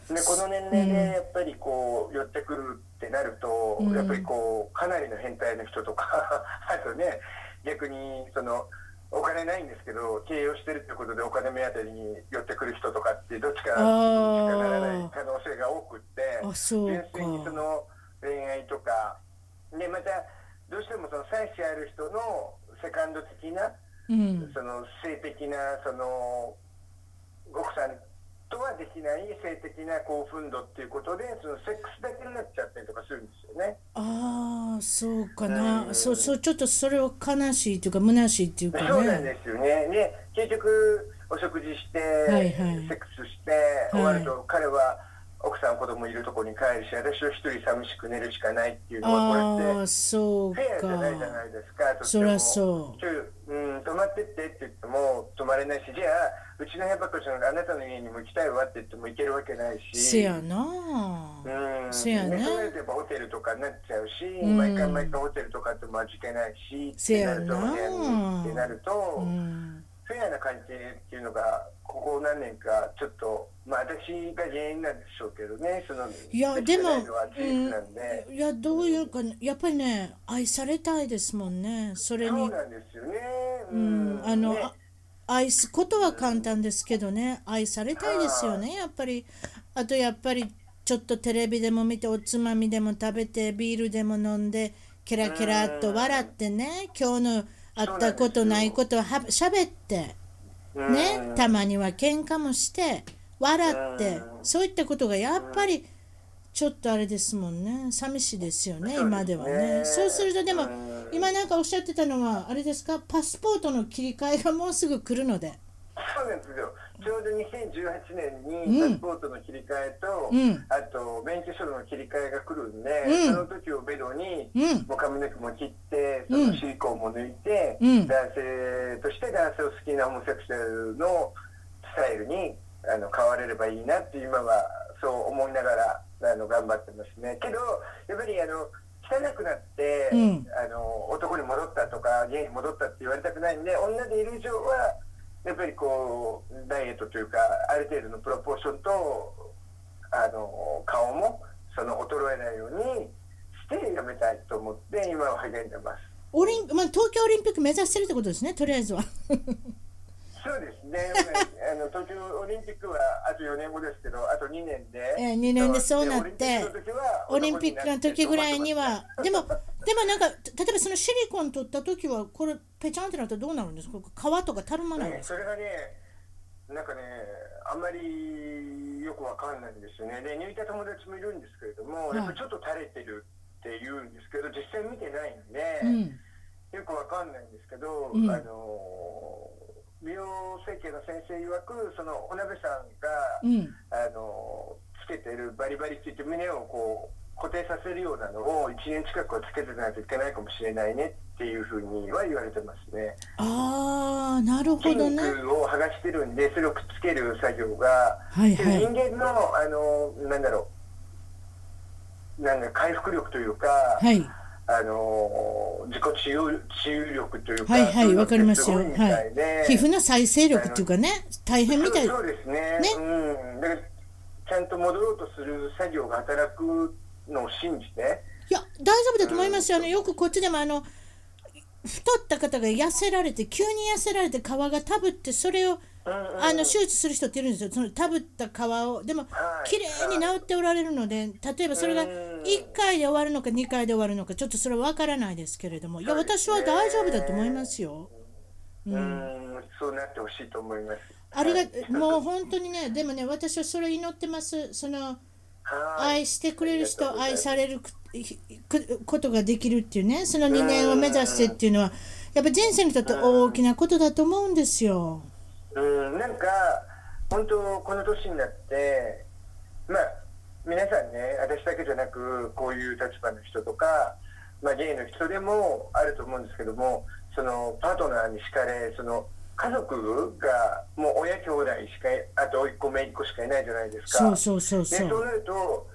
でこの年齢でやっぱりこう寄ってくるってなると、うん。やっぱりこうかなりの変態の人とか あとね逆にそのお金ないんですけど経営をしてるってことでお金目当てに寄ってくる人とかってどっちかしかならない可能性が多くって純か。粋にその恋愛とかでまたどうしてもその妻子ある人のセカンド的なうん。その性的なその奥さんとはできない性的な興奮度っていうことでそのセックスだけになっちゃったりとかするんですよね。ああそうかな、うん。そうそうちょっとそれは悲しいというか虚しいっていうかね。そうなんですよね。で結局お食事して、いはい。セックスして終わると、彼は奥さん子供いるところに帰るし私は一人寂しく寝るしかないっていうのはこれってああそうフェアじゃないじゃかないですか。そりゃそううん、泊まってってって言っても泊まれないし、じゃあ、うちの部屋ばっかりじゃなくてあなたの家にも行きたいわって言っても行けるわけないし。せやな。うん、せやね。でそうやってやっぱホテルとかになっちゃうし、うん。毎回毎回ホテルとかっても味気ないし、せやな。ってなると、部屋にってなると、うん。フェアな関係っていうのが、ここ何年かちょっと、まあ私が原因なんでしょうけどね、その、いやでもないのは事実なんで。うん。いやどういうかやっぱりね愛されたいですもんねそれに。そうなんですよね。うんあの、ね。あ愛すことは簡単ですけどね。愛されたいですよねやっぱり。あとやっぱりちょっとテレビでも見ておつまみでも食べてビールでも飲んでケラケラっと笑ってね今日のあったことないことははしゃべってうんね。たまには喧嘩もして笑ってうん。そういったことがやっぱりちょっとあれですもんね。寂しいですよねね。今ではね。そうするとでもうん。今なんかおっしゃってたのはあれですか？パスポートの切り替えがもうすぐ来るので。そうなんですよ。ちょうど2018年うん。にパスポートの切り替えと、うん。あと免許証の切り替えが来るんで、うん。その時をめどに、うん。もう髪の毛も切って、そうん。のシリコンも抜いて、うん。男性として男性を好きなホモセクシャルのスタイルにあの変われればいいなって今はそう思いながらあの頑張ってますね。けどやっぱりあの汚くなって、うんあの男に戻ったとかゲイに戻ったって言われたくないんで女でいる以上はやっぱりこうダイエットというかある程度のプロポーションとあの顔もその衰えないようにしてやめたいと思って今は励んでます。オリン、まあ、東京オリンピック目指してるってことですねとりあえずはそうですね。あの東京オリンピックはあと4年後ですけど、あと2年で。えー二年でそうなってオオリンピックの時ぐらいには でもでもなんか例えばそのシリコン取った時はこれペチャンってなったらどうなるんですか？皮とかたるまないんねですか？それがね、なんかね、あんまりよくわかんないんですよね。で、抜いた友達もいるんですけれども、はいやっぱちょっと垂れてるって言うんですけど、実際見てないんで、うんよくわかんないんですけど、うんあの美容整形の先生曰く、そのお鍋さんが、うん。あのつけてるバリバリって言って胸をこう固定させるようなのを1年近くはつけてないといけないかもしれないねっていうふうには言われてますね。ああなるほ筋ど。ね肉を剥がしてるんでそれをくっつける作業が、はいはい。人間のあのなんだろうなんだ回復力というか、はいあの自己治癒治癒力というか、はいはいわかりますよ。はい。皮膚の再生力っていうかね大変みたい。そうそうです。ね。ねうん、だからちゃんと戻ろうとする作業が働くのを信じて。いや大丈夫だと思いますよ。あのよくこっちでもあの太った方が痩せられて急に痩せられて皮がたぶってそれをあの手術する人っているんですよ。そのたぶった皮を。でもはい。綺麗に治っておられるので例えばそれがうん。1回で終わるのか2回で終わるのかちょっとそれは分からないですけれども。いや私は大丈夫だと思いますよ。うん、そうなってほしいと思います。あれはい。がもう本当にねでもね私はそれ祈ってます。そのはい。愛してくれる人愛されることができるっていうねその2年を目指してっていうのはやっぱ人生にとって大きなことだと思うんですよ。うん、なんか、本当、この年になって、まあ、皆さんね、私だけじゃなく、こういう立場の人とか、まあ、ゲイの人でもあると思うんですけども、そのパートナーにしかれ、その家族がもう親兄弟しかい、あと甥っ子、姪っ子しかいないじゃないですか。そうそうそうでそう。そうなると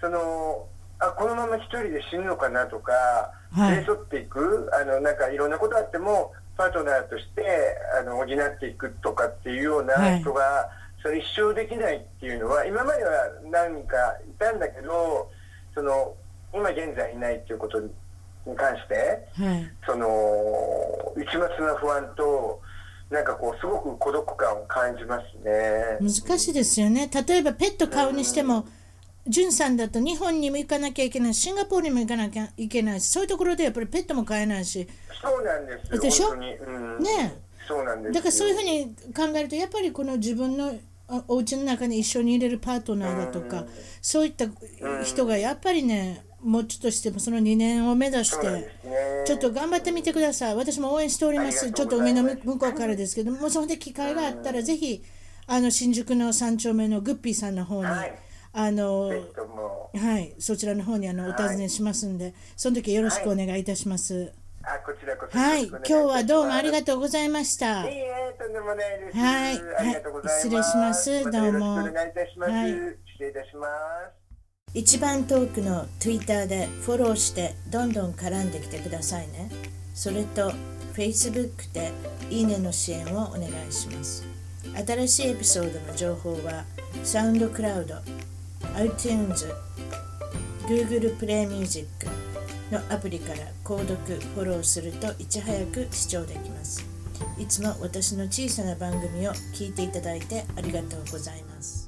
そのあこのまま一人で死ぬのかなとか、はい連れ添っていくあのなんかいろんなことあってもパートナーとしてあの補っていくとかっていうようはない。人がそれ一生できないっていうのは今までは何人かいたんだけどその今現在いないっていうことに関してはい。その一抹な不安となんかこうすごく孤独感を感じますね。難しいですよね。例えばペット飼うにしてもじゅんさんだと日本にも行かなきゃいけないシンガポールにも行かなきゃいけないしそういうところでやっぱりペットも飼えないし。そうなんですよ。でしょ？うん、ねそうなんですよ。だからそういうふうに考えるとやっぱりこの自分のあお家の中に一緒に入れるパートナーだとか、そういった人がやっぱりねもうちょっとしてもその2年を目指してすね。ちょっと頑張ってみてください。私も応援しております。ちょっと海の向こうからですけどもそれで機会があったらぜひあの新宿の3丁目のグッピーさんの方に、はいあのはいそちらの方にあのお尋ねしますんで、その時よろしくお願いいたします。あこちらこそはい、今日はどうもありがととうございました。いいえとんでもないです。はいありがとうございます、はい失礼します。どうもお願いいたします、はい。失礼いたします。一番トークの Twitter でフォローしてどんどん絡んできてくださいね。それと Facebook でいいねの支援をお願いします。新しいエピソードの情報は SoundCloud、iTunes、Google Play Music のアプリから購読、フォローするといち早く視聴できます。いつも私の小さな番組を聞いていただいてありがとうございます。